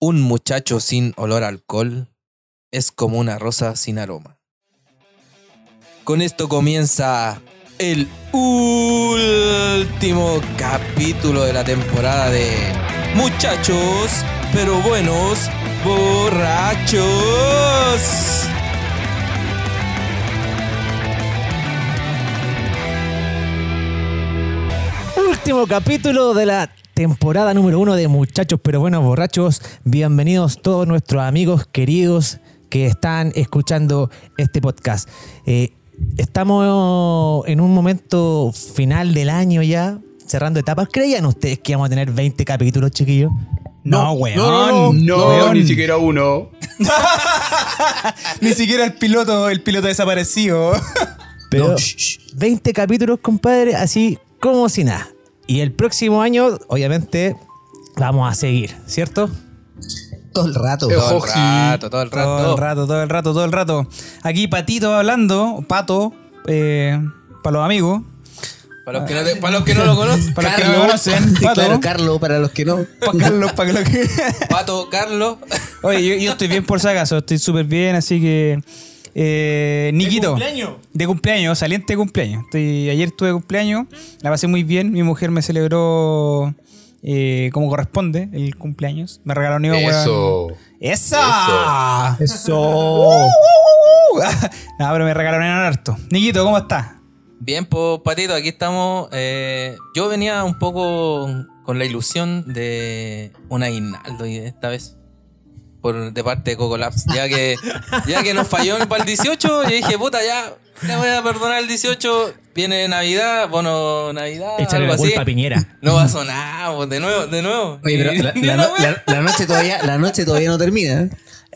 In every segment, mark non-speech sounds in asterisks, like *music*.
Un muchacho sin olor a alcohol es como una rosa sin aroma. Con esto comienza el último capítulo de la temporada de Muchachos, pero buenos, borrachos. Último capítulo de la temporada número uno de Muchachos pero buenos borrachos. Bienvenidos todos nuestros amigos queridos que están escuchando este podcast. Eh, estamos en un momento final del año ya, cerrando etapas. ¿Creían ustedes que íbamos a tener 20 capítulos, chiquillos? No, weón. No, no, weón. ni siquiera uno. *laughs* Ni siquiera el piloto, el piloto desaparecido. Pero No, shh, shh. 20 capítulos, compadre, así como si nada. Y el próximo año, obviamente, vamos a seguir, ¿cierto? Todo el rato. Eh, Todo el rato, todo el rato. Todo el rato, todo el rato, todo el rato. Aquí Patito hablando, Pato, eh, para los amigos, Para los que no, te- para los que no lo *laughs* conocen, para los que no me conocen, *laughs* Pato, Claro, Carlos, para los que no. para Carlos, para que lo que... Pato, Carlos. Oye, yo, yo estoy bien por si acaso, estoy súper bien, así que... Eh, Niquito. De cumpleaños, saliente de cumpleaños. Estoy, ayer tuve cumpleaños, la pasé muy bien. Mi mujer me celebró eh, como corresponde el cumpleaños. Me regaló un. Eso. ¡Esa! Eso. *laughs* no, pero me regalaron en harto. Niquito, ¿cómo estás? Bien, pues Patito, aquí estamos. Eh, yo venía un poco con la ilusión de un aguinaldo y esta vez. Por, de parte de Coco Labs. Ya que, ya que nos falló para el 18, yo dije, puta, ya le voy a perdonar el 18. Viene Navidad, bono Navidad, Échale algo la así. culpa a Piñera. No va a sonar, pues, de nuevo, de nuevo. Oye, pero Y- la, ni la una no- wea. la- la noche todavía, la noche todavía no termina.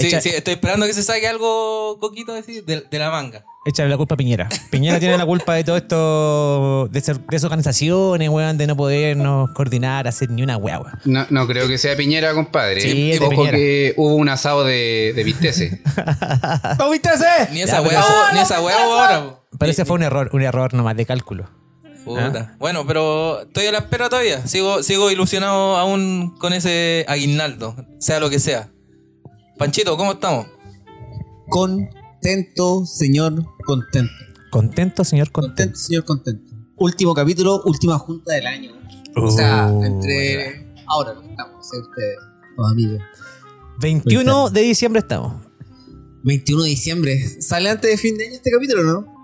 Sí, Echa- sí, estoy esperando que se saque algo, Coquito, así, de, de la manga. Échale la culpa a Piñera. Piñera tiene la culpa de todo esto, de ser- desorganizaciones, weón, de no podernos coordinar, hacer ni una weá, weón. No, no creo que sea Piñera, compadre. Sí, es de Ojo Piñera. que hubo un asado de, de vistece. *laughs* ¿Viste ese? Ni esa pero- ni esa hueá hubo ahora. Pero ese fue un error, un error nomás de cálculo. Puta. Bueno, pero estoy a la espera todavía. Sigo, sigo ilusionado aún con ese aguinaldo, sea lo que sea. Panchito, ¿cómo estamos? Contento, señor, contento. ¿Contento, señor? Contento. Contento, señor, contento. Último capítulo, última junta del año. O sea, Uh, entre. Ahora lo estamos, ustedes, los amigos. 21 de diciembre estamos. 21 de diciembre. ¿Sale antes de fin de año este capítulo, no?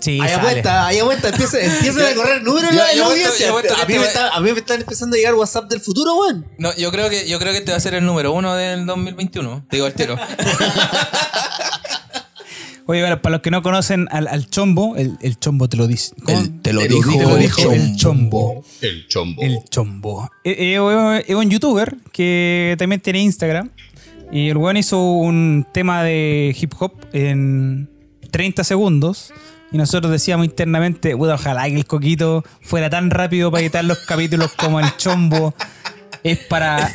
Sí, Hay sale. apuesta. Empieza, empieza *laughs* a correr números Yo- audiencia. yo A mí, me va- está- a mí me están empezando a llegar WhatsApp del futuro, weón. No, yo creo que yo creo que este va a ser el número uno del 2021. Te digo el tiro. *laughs* Oye, para, para los que no conocen al, al chombo, el, el chombo te lo dice. ¿Cómo? te lo El dijo, te lo dijo el chombo. El chombo. El chombo. Eh, eh, Es un youtuber que también tiene Instagram. Y el weón hizo un tema de hip hop en 30 segundos. Y nosotros decíamos internamente, "Puta, ojalá que el coquito fuera tan rápido para editar los capítulos como el chombo. Es para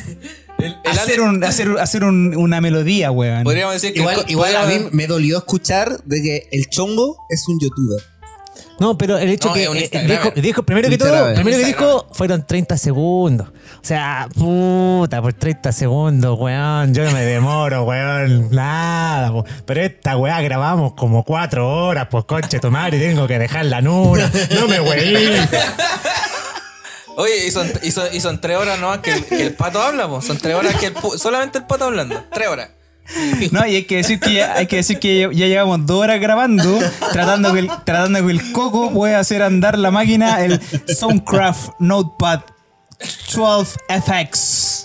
El- el hacer, un, hacer, un- hacer un- una melodía, weón. Podríamos decir que. Igual, el a mí me dolió escuchar de que el chombo es un youtuber. No, pero el hecho No, que eh, dijo, dijo- primero que todo, primero que dijo fueron 30 segundos. O sea, puta, por 30 segundos, weón. Yo no me demoro, weón. Nada, po. pero esta weá grabamos como 4 horas, pues conche tu madre, tengo que dejar la nuna. No me weí. Oye, y son, y son, y son tres horas nomás que el, que el pato habla, po. Son tres horas que el solamente el pato hablando. Tres horas. *laughs* No, y hay que decir que ya, hay que decir que ya, ya llevamos dos horas grabando, tratando que el, tratando que el coco pueda hacer andar la máquina, el Soundcraft Notepad 12 FX.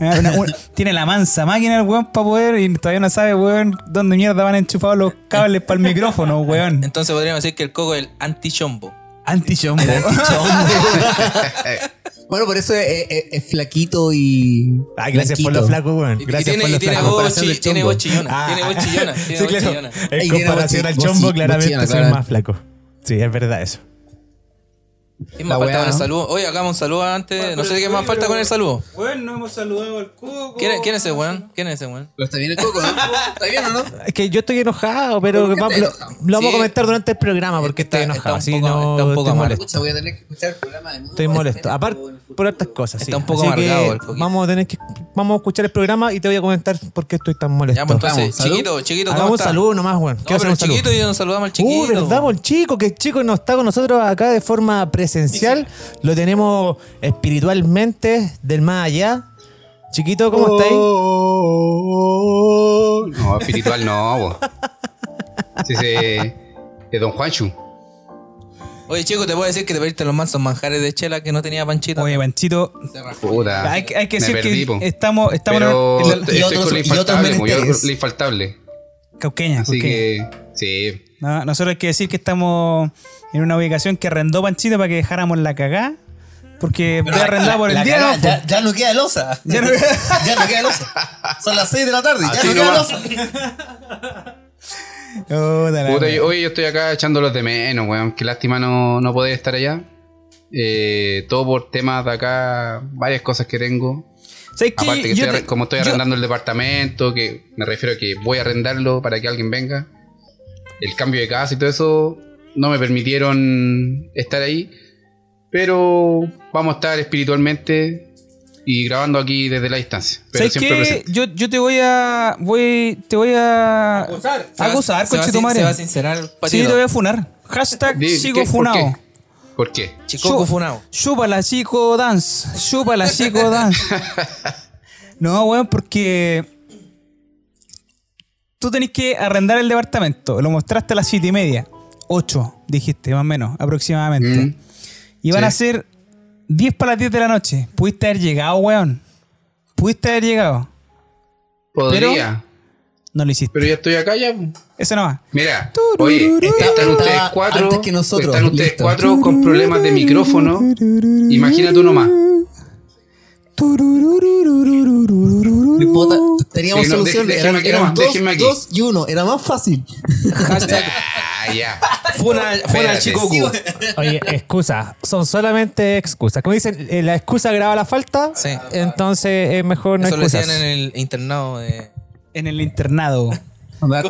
Eh, una- una- tiene la mansa máquina el weón para poder y todavía no sabe, weón, dónde mierda van enchufados los cables para el micrófono, weón. Entonces podríamos decir que el coco es el anti-chombo. Anti-chombo. *laughs* Bueno, por eso es, es- es flaquito y. Ay, gracias por blanquito. lo flaco, weón. Gracias tiene, por lo tiene flaco. voz, chi- tiene voz chillona. Ah, tiene voz chillona. *laughs* Tiene sí, voz claro. chillona. En comparación al chombo, claramente soy más flaco. Sí, es verdad eso. ¿Quién La más falta con el ¿no? saludo? Oye, hagamos un saludo antes. No sé qué más falta con el saludo. Bueno, no hemos saludado al coco. ¿Quién, es- quién es ese weón? ¿Quién es ese weón? Pero está bien el coco, ¿no? ¿Está bien o no? Es que yo estoy enojado, pero ¿Por qué va- lo, lo vamos Sí. a comentar durante el programa porque Está- estoy está enojado. un Así poco- no está un poco estoy molesto. Escucha, voy a tener que escuchar el programa de nuevo. Estoy molesto. Aparte, por- otras cosas. sí. Está un poco Así amargado el Coquito. Vamos a tener que vamos a escuchar el programa y te voy a comentar por qué estoy tan molesto. Ya, pues entonces, salud. chiquito, chiquito, ¿cómo Hagamos un está? saludo nomás, weón. No, pero un el chiquito y nos saludamos al chiquito. Uh, ¿verdad, el chico? Que el chico no está con nosotros acá de forma presencial. Lo tenemos espiritualmente del más allá. Chiquito, ¿cómo estáis? No, espiritual no. Sí, sí. De Don Juanchu. Oye, chico, te puedo decir que te pediste los mansos manjares de chela que no tenía panchita. Oye, Panchito, Puta. hay, que- hay que me decir perdí, que po. estamos, estamos Pero en estoy y otros- con lo y otros infaltable, yo lo infaltable. cauqueña. Así cauqueña. que, sí. No, nosotros hay que decir que estamos en una ubicación que arrendó Panchito para que dejáramos la cagá. Porque voy a arrendar por el La día. ¿no? ya, ya no queda losa. Ya no- ya no queda *laughs* losa. Son las 6 de la tarde. Así ya no queda losa. *laughs* Yo- hoy yo estoy acá echándolos de menos, weón. Qué lástima no, no poder estar allá. Eh, todo por temas de acá, varias cosas que tengo. Aparte que Yo estoy te- arre- como estoy yo- arrendando el departamento, que me refiero a que voy a arrendarlo para que alguien venga. El cambio de casa y todo eso no me permitieron estar ahí. Pero vamos a estar espiritualmente y grabando aquí desde la distancia. Pero ¿Sabes siempre qué? presente. Yo, yo te voy a. Voy, te voy a. Acusar. Acusar, se va, sin- madre. se va a sincerar Sí, te voy a funar. Hashtag sigo ¿qué? ¿Por funado. qué? ¿Por qué? Chico funado. Chúpala, chico dance. Chúpala, chico dance. *laughs* No, weón, porque. Tú tenés que arrendar el departamento. Lo mostraste a las siete y media. Ocho, dijiste, más o menos, aproximadamente. Mm. Y van Sí. a ser 10 para las 10 de la noche. Pudiste haber llegado, weón. Pudiste haber llegado. Podría. No lo hiciste. Pero ya estoy acá ya. Eso no va. Mira, oye, están Está ustedes cuatro. antes que nosotros, Están ustedes listo. cuatro con problemas de micrófono. Imagínate uno más. Teníamos Sí, no, solución. dos, dos y uno. Era más fácil. Hashtag Ah, ya. Oye, excusas. Son solamente excusas. Como dicen, la excusa graba la falta. Entonces es mejor no Eso excusas. en el internado. En el internado. La-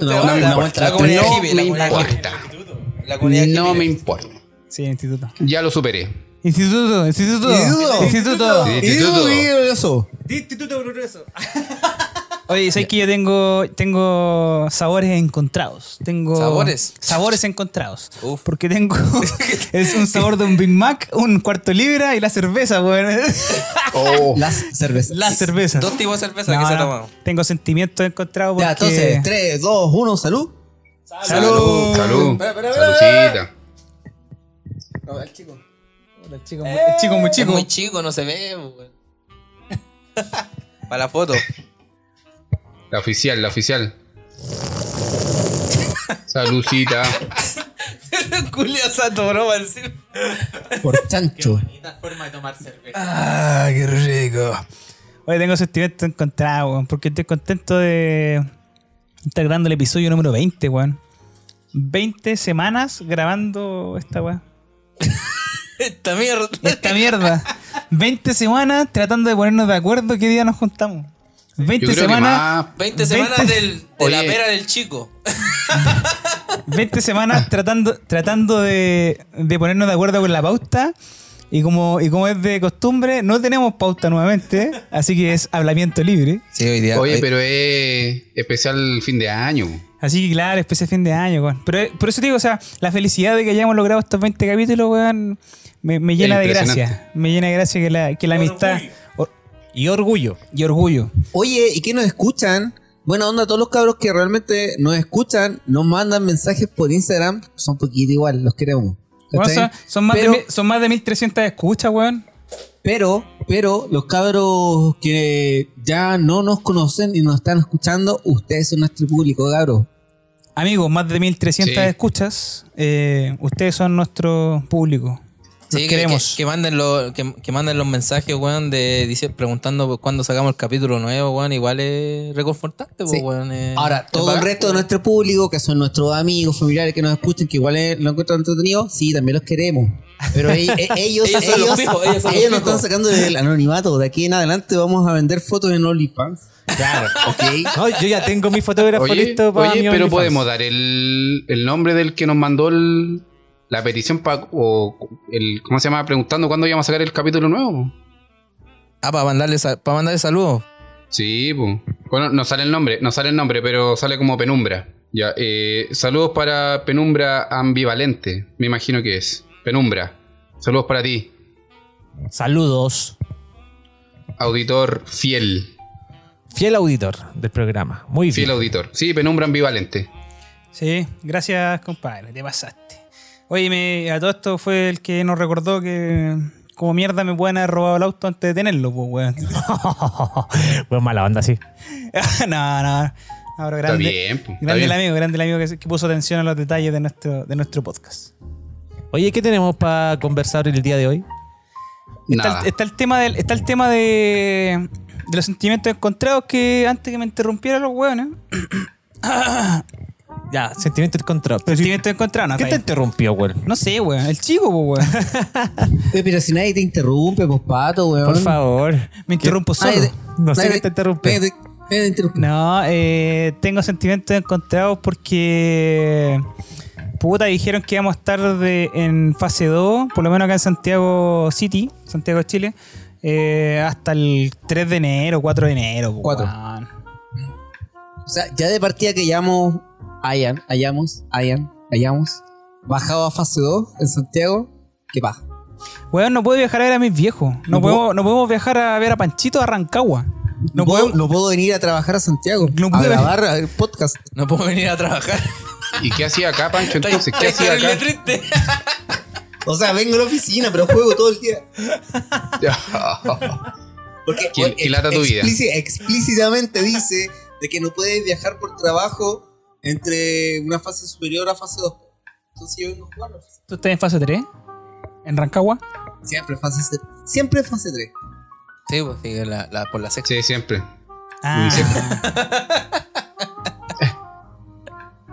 comunidad. No me importa. Sí, instituto. Ya lo superé. Instituto, instituto. Instituto. Instituto. Instituto. digo eso. *laughs* Oye, ¿sabes que yo tengo, tengo sabores encontrados? Tengo ¿Sabores? Sabores encontrados. Uf. Porque tengo *laughs* es un sabor de un Big Mac, un cuarto libra y la cerveza, weón. *laughs* Oh, Las cervezas. La cerveza. Dos tipos de cerveza No, que se no, toman. Tengo sentimientos encontrados porque... Ya, entonces, 3, 2, 1, salud. salud. Salud. Espera. Saludcita. el chico. El chico, muy- el chico muy Es chico. muy chico, no se ve. weón. *laughs* Para la foto. La oficial, la oficial. Saludcita. *laughs* Julio Santo broma decir. Por chancho. Ah, qué rico. Oye, tengo sentimientos encontrados, weón, porque estoy contento de estar grabando el episodio número 20, weón. 20 semanas grabando esta weón. *laughs* Esta mierda. Esta mierda. 20 semanas tratando de ponernos de acuerdo qué día nos juntamos. 20 Yo creo que semanas. más. 20 semanas 20 del, de la pera del chico. *laughs* 20 semanas tratando, tratando de, de ponernos de acuerdo con la pauta. Y como, y como es de costumbre, no tenemos pauta nuevamente. Así que es hablamiento libre. Sí, hoy día. Oye, hoy- pero es especial fin de año. Así que claro, especie de fin de año, weón. Pero por eso te digo, o sea, la felicidad de que hayamos logrado estos 20 capítulos, weón, me, me llena de gracia. Me llena de gracia que la, que la amistad Y orgullo. y orgullo. Oye, ¿y qué nos escuchan? Buena onda a todos los cabros que realmente nos escuchan, nos mandan mensajes por Instagram. Son poquito igual, los queremos. Son, son más pero, de, mil- son más de 1300 escuchas, weón. pero, pero, los cabros que ya no nos conocen y nos están escuchando, ustedes son nuestro público, cabros. Amigos, más de 1300 Sí. escuchas. eh, ustedes son nuestro público. Sí, Los que, queremos. que- que manden los, que, que manden los mensajes, weón, de dice, preguntando cuándo sacamos el capítulo nuevo, weón. Igual es reconfortante, pues, Sí. weón. eh, Ahora, es todo el resto de nuestro público, que son nuestros amigos, familiares que nos escuchan, que igual es- lo encuentran entretenido, sí, también los queremos. Pero e- e- *laughs* ellos, Ellos ellos nos están sacando del anonimato. De aquí en adelante vamos a vender fotos en OnlyFans. Claro. *laughs* Ok. No, yo ya tengo mi fotógrafo Oye, listo para oye, mi pero OnlyFans. podemos dar el, el nombre del que nos mandó el- la petición para o el ¿cómo se llama? preguntando cuándo íbamos a sacar el capítulo nuevo. Ah, para mandarle, para mandarle saludos. Sí, pues. Bueno, no sale el nombre, no sale el nombre, pero sale como penumbra. Ya, eh, saludos para Penumbra Ambivalente, me imagino que es. Penumbra. Saludos para ti, Saludos. auditor fiel. Fiel auditor del programa. Muy Fiel bien. auditor. Sí, Penumbra Ambivalente. Sí, gracias, compadre. Te pasaste. Oye, me, a todo esto fue el que nos recordó que como mierda me pueden haber robado el auto antes de tenerlo, pues, weón. *laughs* pues mala onda, sí. *laughs* no, no. Ahora Está grande, bien, pues, está grande el bien. amigo, grande el amigo que, que puso atención a los detalles de nuestro, de nuestro podcast. Oye, ¿qué tenemos para conversar el día de hoy? Está Nada. el, está el tema del, está el tema de, de los sentimientos encontrados que antes que me interrumpiera los weones. *clears throat* Ya, sentimiento encontrado. Pero si- Sentimientos encontrados, no, ¿Qué te interrumpió, güey? No sé, weón. El chico, pues, weón. Oye, Pero si nadie te interrumpe, pues pato, weón. Por favor. Me interrumpo solo. Nadie No sé nadie qué te interrumpe. nadie te- nadie te interrumpe. No, eh, tengo sentimientos encontrados porque. Puta, dijeron que íbamos a estar de- en fase 2, por lo menos acá en Santiago City, Santiago de Chile, eh, hasta el 3 de enero, 4 de enero. po, Cuatro. weón. O sea, ya de partida que hayamos, hayan, hayamos, hayan, hayamos bajado a fase 2 en Santiago, ¿qué pasa? Weón, no puedo viajar a ver a mis viejos. No, No podemos, puedo- no podemos viajar a ver a Panchito a Rancagua. No, puedo, no puedo venir a trabajar a Santiago No a puedo- grabar el podcast. No puedo venir a trabajar. ¿Y qué hacía acá, Pancho? Entonces, ¿qué hacía acá? triste. *laughs* O sea, vengo a la oficina, pero juego todo el día. *laughs* Porque Qué- qué lata tu vida. explíci- explícitamente dice de que no puedes viajar por trabajo entre una fase superior a fase 2. Entonces yo vengo a jugar. ¿Tú estás en fase 3? ¿En Rancagua? Siempre fase 3. Siempre fase 3. Sí, pues sí, la, la- por la sexta. Sí, siempre. Ah, *laughs*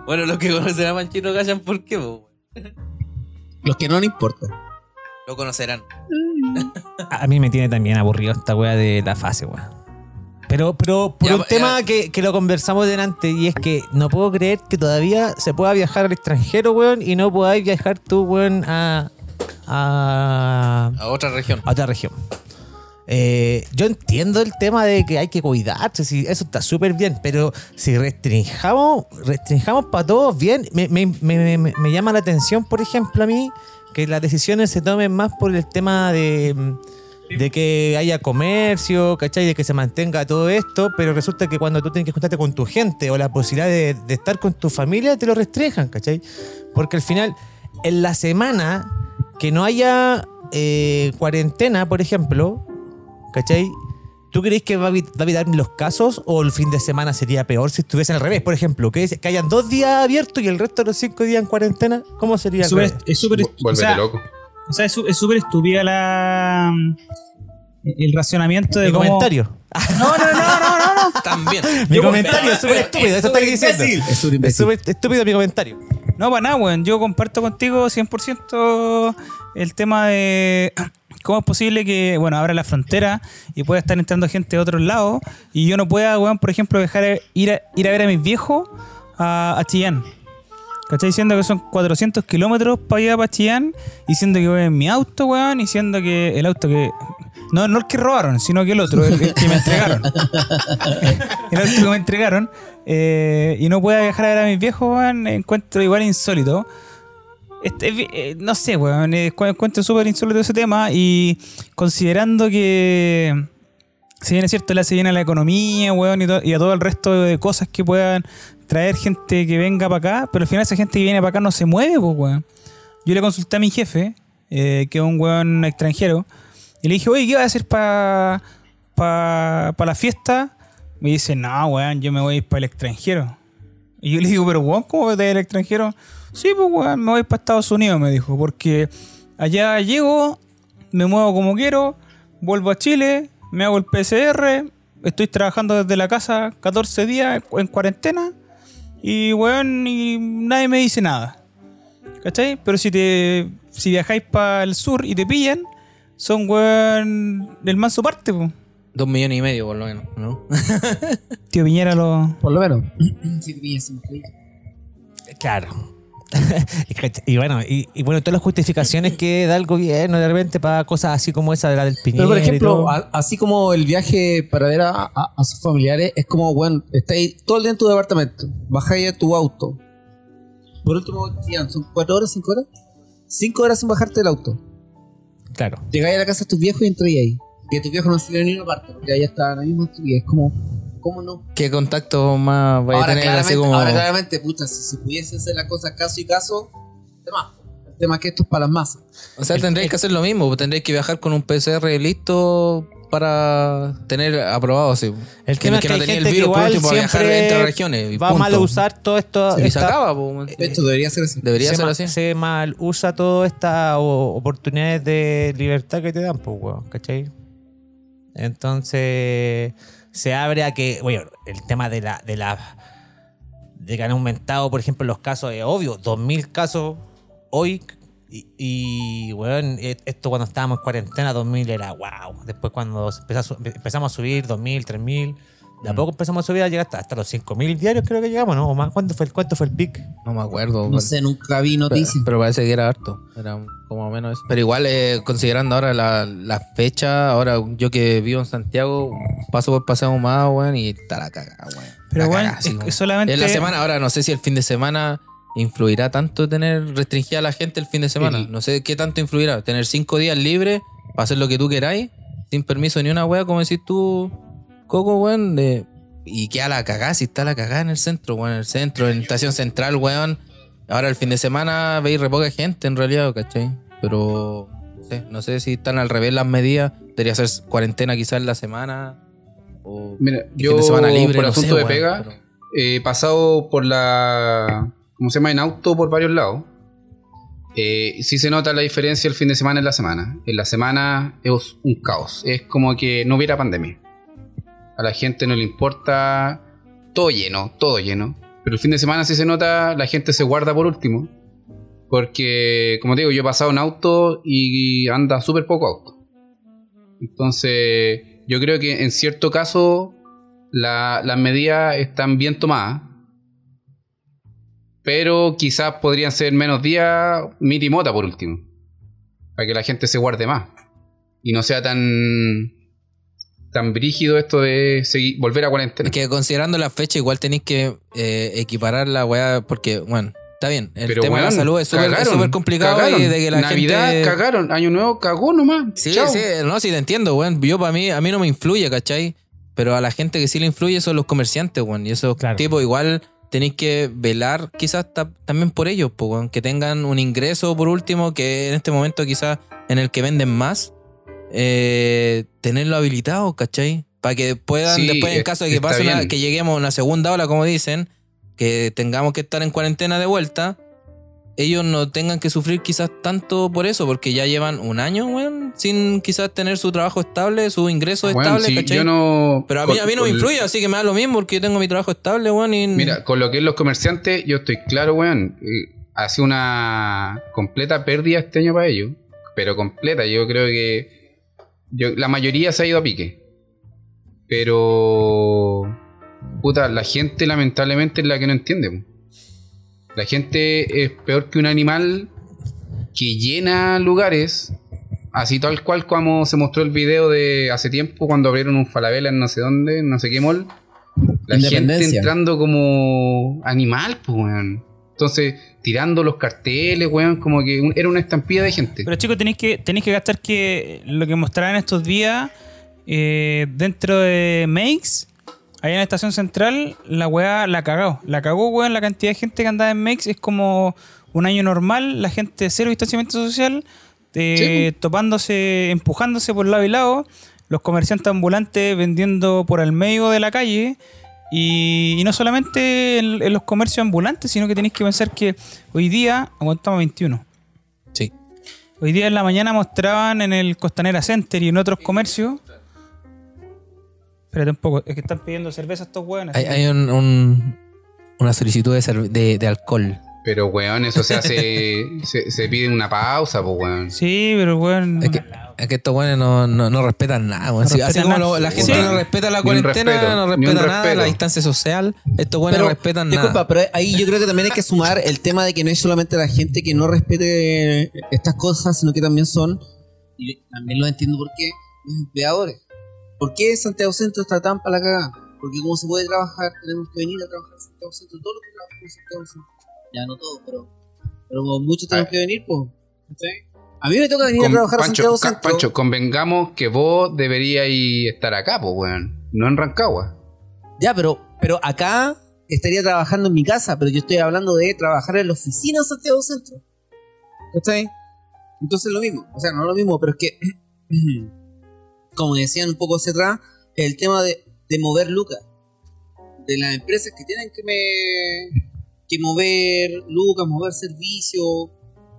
Bueno, los que conocen a Panchito callan por qué, pues, weón. Los que no, no importa. Lo conocerán. A mí me tiene también aburrido esta wea de la fase, wea. Pero, pero por Ya, un ya. tema que, que lo conversamos delante, y es que no puedo creer que todavía se pueda viajar al extranjero, weón, y no podáis viajar tú, weón, a, a, A otra región. a otra región. Eh, yo entiendo el tema de que hay que cuidarse, sí, eso está súper bien, pero si restringamos, restringamos para todos bien, me, me- me- me- me llama la atención, por ejemplo, a mí, que las decisiones se tomen más por el tema de, de que haya comercio, ¿cachai? De que se mantenga todo esto, pero resulta que cuando tú tienes que juntarte con tu gente o la posibilidad de, de estar con tu familia, te lo restrinjan, ¿cachai? Porque al final, en la semana que no haya eh, cuarentena, por ejemplo, ¿cachai? ¿Tú crees que va a, evi- va a evitar los casos o el fin de semana sería peor si estuviese al revés? Por ejemplo, que, que hayan dos días abiertos y el resto de los cinco días en cuarentena, ¿cómo sería? al súper- revés? es súper. Vu- o Vuélvete sea, loco. O sea, es súper estúpida la. El racionamiento de Mi cómo- comentario. No, no, no, no, no, no. *laughs* También. Mi comentario es súper estúpido, eso está diciendo. Es súper Es imbécil. súper estúpido mi comentario. No, para nada, weón. Yo comparto contigo 100% el tema de *clears throat* cómo es posible que, bueno, abra la frontera y pueda estar entrando gente de otros lados y yo no pueda, weón, por ejemplo, dejar ir a, ir a ver a mis viejos a, a Chillán. ¿Cachai? Diciendo que son 400 kilómetros para allá, para Chillán, y siendo que voy en mi auto, weón, y siendo que el auto que... No, no el que robaron, sino que el otro, el, que me entregaron. *laughs* el auto que me entregaron. eh, y no pueda viajar a ver a mis viejos, weón, encuentro igual insólito. Este, eh, no sé, weón, eh, cu- encuentro súper insólito ese tema y considerando que si bien es cierto le hace bien a la economía, weón, y a todo el resto de cosas que puedan traer gente que venga para acá, pero al final esa gente que viene para acá no se mueve, pues, weón. Yo le consulté a mi jefe, eh, que es un weón extranjero, y le dije, oye, ¿qué vas a hacer para pa, pa la fiesta? Me dice, no, weón, yo me voy para el extranjero. Y yo le digo, pero weón, ¿cómo vas al extranjero? Sí, pues weón, me voy para Estados Unidos, me dijo, porque Allá llego, me muevo como quiero, vuelvo a Chile, me hago el PCR, estoy trabajando desde la casa 14 días en cuarentena y weón, y nadie me dice nada. ¿Cachai? Pero si te si viajáis para el sur y te pillan, son weón del manso parte, po. Dos millones y medio, por lo menos, ¿no? Tío Piñera lo. Por lo menos. *clears throat* Sí, te pillas, sí, sí. Claro. *laughs* Y bueno, y, y bueno, todas las justificaciones que da el gobierno de repente para cosas así como esa de la del Piñera. Pero por ejemplo, a- así como el viaje para ver a, a- a sus familiares, es como, bueno, estáis todo el día en tu departamento, bajáis a tu auto. Por último, ¿qué ¿son cuatro horas, cinco horas? Cinco horas sin bajarte del auto. claro. Llegáis a la casa de tus viejos y entráis ahí. Que tus viejos no salieron ni una parte, porque allá estaban ahí mismo y es como, ¿cómo no? ¿Qué contacto más vaya a tener claramente, así como. ahora claramente, puta, si se pudiese hacer la cosa caso y caso, tema. El tema es que esto es para las masas. O sea, tendréis que hacer lo mismo, pues, tendréis que viajar con un PCR listo para tener aprobado. Sí. El que, tema es que que no tenía el virus por igual último para viajar siempre entre regiones. Y va punto. mal a usar todo esto. Y se esta- acaba, pues. Hecho, debería ser así. Debería se, ser ma- así. se mal usa todas estas oportunidades de libertad que te dan, pues, weón, ¿cachai? Entonces, se abre a que, bueno, el tema de la, de la, de que han aumentado, por ejemplo, los casos, es obvio, 2.000 casos hoy, y, y weón, e- esto cuando estábamos en cuarentena, 2.000 era wow. Después cuando empezamos a subir, 2.000, 3.000, Mm. De a poco empezamos a subir, a llegar hasta, hasta los 5.000 diarios, creo que llegamos, ¿no? ¿O más? ¿Cuánto fue, el- ¿Cuánto fue el pic? No me acuerdo. No sé, nunca vi Pero, noticias. pero parece que era harto. Era como menos eso. Pero igual, eh, considerando ahora la, la fecha, ahora yo que vivo en Santiago, paso por Paseo más, weón, y está la cagada, weón. Pero, La weón, cagada, así es- solamente- En la semana, ahora no sé si el fin de semana influirá tanto tener restringida a la gente el fin de semana. No sé qué tanto influirá. Tener cinco días libres para hacer lo que tú queráis, sin permiso ni una wea, como decís tú, Coco, weón. de- y queda la cagada, si está la cagada en el centro, weón, en el centro, en estación central, weón. Ahora el fin de semana veis re poca gente en realidad, ¿cachai? Pero no sé, no sé si están al revés las medidas. Debería ser cuarentena quizás en la semana. O Mira, fin yo de semana libre, por no asunto sé, de weón, pega, pero- he pasado por la. ¿Cómo se llama? En auto por varios lados. Eh, sí se nota la diferencia el fin de semana en la semana. En la semana es un caos. Es como que no hubiera pandemia. A la gente no le importa. Todo lleno, todo lleno. Pero el fin de semana sí se nota, la gente se guarda por último. Porque, como te digo, yo he pasado en auto y anda súper poco auto. Entonces, yo creo que en cierto caso la- las medidas están bien tomadas. Pero quizás podrían ser menos días, mit y mota por último. Para que la gente se guarde más. Y no sea tan tan brígido esto de seguir, volver a cuarentena. Es que considerando la fecha, igual tenéis que eh, equiparar la weá, porque, bueno, está bien. El Pero, tema de la salud es súper complicado cagaron. y de que la Navidad gente. cagaron, Año Nuevo cagó nomás. Sí, Chao. sí, no, sí te entiendo, weón. Yo para mí, a mí no me influye, ¿cachai? Pero a la gente que sí le influye son los comerciantes, weón. Y esos Claro. tipos igual tenéis que velar quizás ta- también por ellos, pues, weón. Que tengan un ingreso por último, que en este momento quizás en el que venden más, eh, tenerlo habilitado, ¿cachai? Para que puedan, Sí, después en caso de que pase una, que lleguemos a una segunda ola, como dicen, que tengamos que estar en cuarentena de vuelta, ellos no tengan que sufrir quizás tanto por eso, porque ya llevan un año, weón, sin quizás tener su trabajo estable, su ingreso Bueno, estable, si ¿cachai? yo no, Pero a mí, a mí no me influye, así que me da lo mismo porque yo tengo mi trabajo estable, weón. Y... Mira, con lo que es los comerciantes, yo estoy claro, weón. eh, Ha sido una completa pérdida este año para ellos. Pero completa, yo creo que. Yo, la mayoría se ha ido a pique. Pero. Puta, la gente lamentablemente es la que no entiende. La gente es peor que un animal que llena lugares. Así tal cual como se mostró el video de hace tiempo cuando abrieron un falabella en no sé dónde, en no sé qué mall. La gente entrando como animal, pues, weón. Entonces, tirando los carteles, weón, como que un- era una estampida de gente. Pero chicos, tenéis que, tenéis que gastar que lo que mostraban estos días eh, dentro de Makes, allá en la estación central, la weá la cagó. La cagó, weón, la cantidad de gente que andaba en Makes es como un año normal, la gente cero distanciamiento social, eh, topándose, empujándose por lado y lado, los comerciantes ambulantes vendiendo por el medio de la calle. Y, y no solamente en, en los comercios ambulantes, sino que tenéis que pensar que hoy día aguantamos 21. Sí. Hoy día en la mañana mostraban en el Costanera Center y en otros comercios. Espérate un poco, es que están pidiendo cerveza estos hueones. Hay, hay un, un- una solicitud de, de alcohol. Pero, weón, eso se hace. *laughs* se, se pide una pausa, pues, weón. Sí, pero weón. Es que, es que estos weones no, no, no respetan nada, weón. No Sí, así respetan como nada. lo- la gente Sí. no respeta la cuarentena, respeto, no respeta nada, respeto. la distancia social, estos weones no respetan disculpa, nada. pero ahí yo creo que también hay que sumar el tema de que no es solamente la gente que no respete estas cosas, sino que también son, y también lo entiendo por qué, los empleadores. ¿Por qué Santiago Centro está tan para la cagada? Porque como se puede trabajar, tenemos que venir a trabajar en Santiago Centro, todos los que trabajan en Santiago Centro. Ya no todos, pero, pero muchos tenemos Ah. que venir, pues. ¿cachai? A mí me toca venir a trabajar a Pancho, Santiago ca- Centro. Pancho, convengamos que vos deberíais estar acá, pues, weón. No en Rancagua. Ya, pero, pero acá estaría trabajando en mi casa, pero yo estoy hablando de trabajar en la oficina de Santiago Centro. ¿Cachai? Entonces lo mismo. O sea, no lo mismo, pero es que, *clears throat* como decían un poco hacia atrás, el tema de, de mover lucas. De las empresas que tienen que, me, que mover lucas, mover servicios,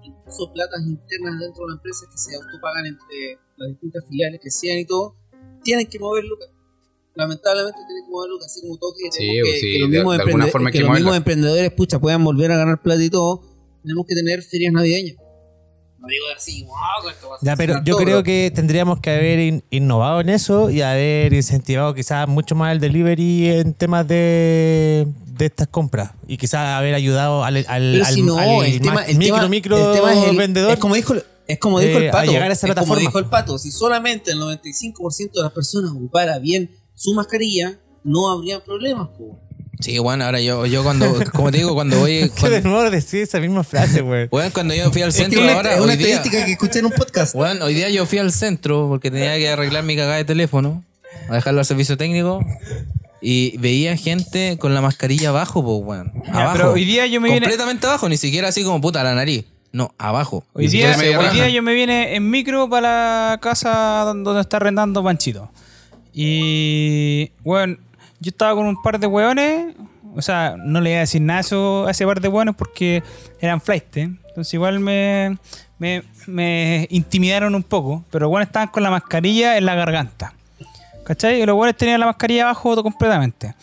incluso platas internas dentro de la empresa que se autopagan entre las distintas filiales que sean y todo, tienen que mover lucas lamentablemente tienen que mover lucas, así como todo que, Sí, que, sí, que los mismos, de alguna emprende- forma hay que que los mismos emprendedores pucha, puedan volver a ganar plata y todo, tenemos que tener ferias navideñas. No digo así, wow, esto va a Ya, pero yo todo, creo que tendríamos que haber in- innovado en eso y haber incentivado quizás mucho más el delivery en temas de, de estas compras. Y quizás haber ayudado al, al, al- si no, al el tema, el micro, tema- micro el tema es, el- vendedor. es como dijo, es como dijo eh, el a pato. llegar a esa es como plataforma. dijo el pato. Si solamente el 95% de las personas ocupara bien su mascarilla, no habría problemas. po. Sí, bueno, ahora yo, yo cuando, *laughs* como te digo, cuando voy. *laughs* que de Cuando, nuevo decir esa misma frase, güey. *laughs* weón, cuando yo fui al Es que centro es una, ahora, es una hoy día. estadística que escuché en un podcast. Bueno, hoy día yo fui al centro porque tenía que arreglar mi cagada de teléfono, a dejarlo al servicio técnico. Y veía gente con la mascarilla abajo, pues, weón. Abajo. pero hoy día yo me vine- Completamente abajo, ni siquiera así como puta la nariz. No, abajo. Hoy día yo me vine en micro para la casa donde está arrendando Panchito. Y, bueno, yo estaba con un par de hueones. O sea, no le iba a decir nada a, ese par de hueones porque eran flight. Entonces, igual me, me, me intimidaron un poco. Pero bueno, estaban con la mascarilla en la garganta. ¿Cachai? Y los hueones tenían la mascarilla abajo completamente.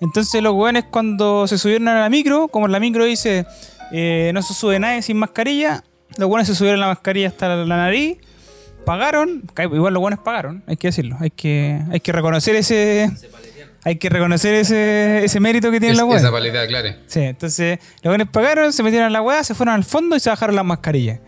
Entonces los hueones cuando se subieron a la micro, como la micro dice, eh, no se sube nadie sin mascarilla, los hueones se subieron la mascarilla hasta la, la nariz, pagaron, igual los hueones pagaron, hay que decirlo, hay que, hay que reconocer ese... Hay que reconocer ese, ese mérito que tienen Es- los hueones. esa paleta, claro. Sí, entonces los buenos pagaron, se metieron en la weá, se fueron al fondo y se bajaron las mascarillas.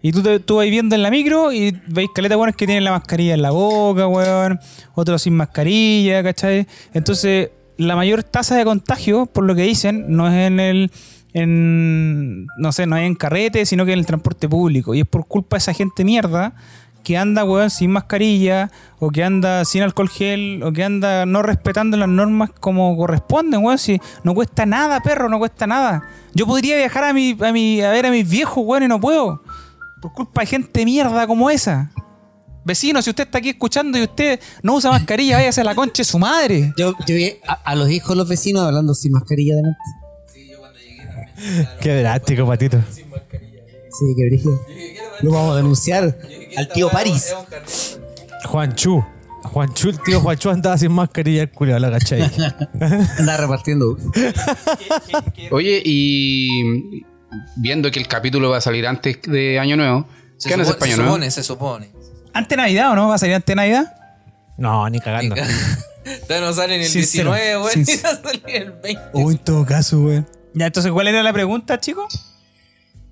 Y tú, te- tú vas viendo en la micro y veis caleta buenos que tienen la mascarilla en la boca, weón. Otros sin mascarilla, ¿cachai? Entonces, la mayor tasa de contagio, por lo que dicen, no es en el. En, no sé, no es en carrete, sino que en el transporte público. Y es por culpa de esa gente mierda que anda, weón, sin mascarilla, o que anda sin alcohol gel, o que anda no respetando las normas como corresponden, weón. Si no cuesta nada, perro, no cuesta nada. Yo podría viajar a mi, a mi, a ver a mis viejos, weón, y no puedo. Por culpa de gente mierda como esa. Vecino, si usted está aquí escuchando y usted no usa mascarilla, váyase a la concha de su madre. Yo, yo vi a, a los hijos de los vecinos hablando sin mascarilla delante. Qué drástico, patito. Sí, qué brígido. Lo vamos a denunciar al tío París. Juanchu. Juanchu, el tío Juanchu andaba sin mascarilla el culiao, la cachai. *laughs* Anda repartiendo. *laughs* Oye, y viendo que el capítulo va a salir antes de Año Nuevo, Se, ¿qué van a hacer supone, para se supone, se supone. ¿Ante Navidad o no? ¿Va a salir ante Navidad? No, ni cagando. *laughs* Todavía no sale ni el Sincero, 19, weón, sin- ni va a salir el 20. O en todo caso, weón. Ya, entonces, ¿cuál era la pregunta, chicos?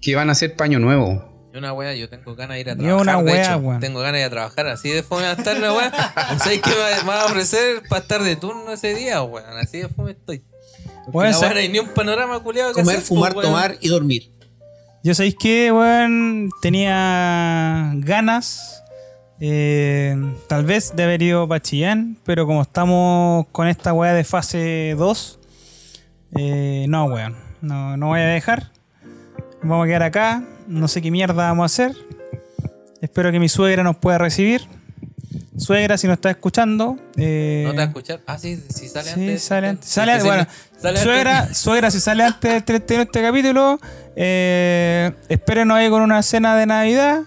¿Qué van a hacer para Año Nuevo? Yo una wea, yo tengo ganas de ir a Yo trabajar. una de wea, hecho, weón. Tengo ganas de ir a trabajar, así de fome va a estar la wea. *laughs* ¿Sabes qué me va a ofrecer para estar de turno ese día, weón? Así de fome estoy. No hay ni un panorama culiado que Comer, hacer, fumar, pues, tomar y dormir. Yo sabéis que, weón, tenía ganas, eh, tal vez de haber ido para Chillán, pero como estamos con esta weá de fase 2, eh, no, weón, no, no voy a dejar. Vamos a quedar acá, no sé qué mierda vamos a hacer. Espero que mi suegra nos pueda recibir. Suegra, si nos está escuchando. eh, ¿No te va a escuchar? Ah, sí, sí sale Sí, antes. sale antes. Sí, Sale, que sí, bueno, *laughs* sale antes. suegra, suegra, si sale antes del 31 este capítulo, eh, espérenos ahí con una cena de Navidad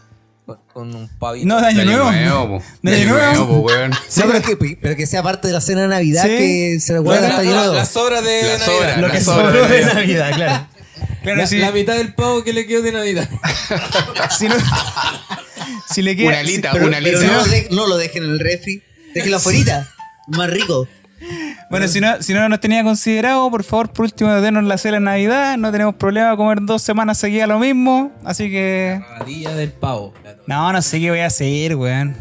con, un pavito. No, de año nuevo. De año nuevo. weón. Sí, pero, que, pero que sea parte de la cena de Navidad Sí. que se La- recuerda hasta llenado. las sobras de Navidad. Lo que sobró de- Navidad, claro. Claro, La, si, la mitad del pavo que le quedó de Navidad. *laughs* si, no- *laughs* si le queda. Una alita, Pero, una alita. no, lo de- no lo dejen en el refri. Déjenlo afuera. Más rico. Bueno, si no, si no nos tenía considerado, por favor, por último, denos la cena en Navidad. No tenemos problema de comer dos semanas seguidas lo mismo. Así que. Rabadilla del pavo. No, no sé qué voy a hacer, weón.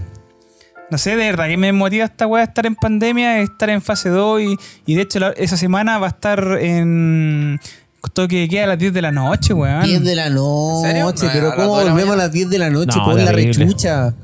No sé, de verdad que me motiva esta weá estar en pandemia, estar en fase 2 y, y de hecho la- esa semana va a estar en toque de queda a las 10 de la noche, weón. 10 de la noche, serio? No, pero ¿cómo la volvemos a las 10 de la noche? No, Pon la rechucha.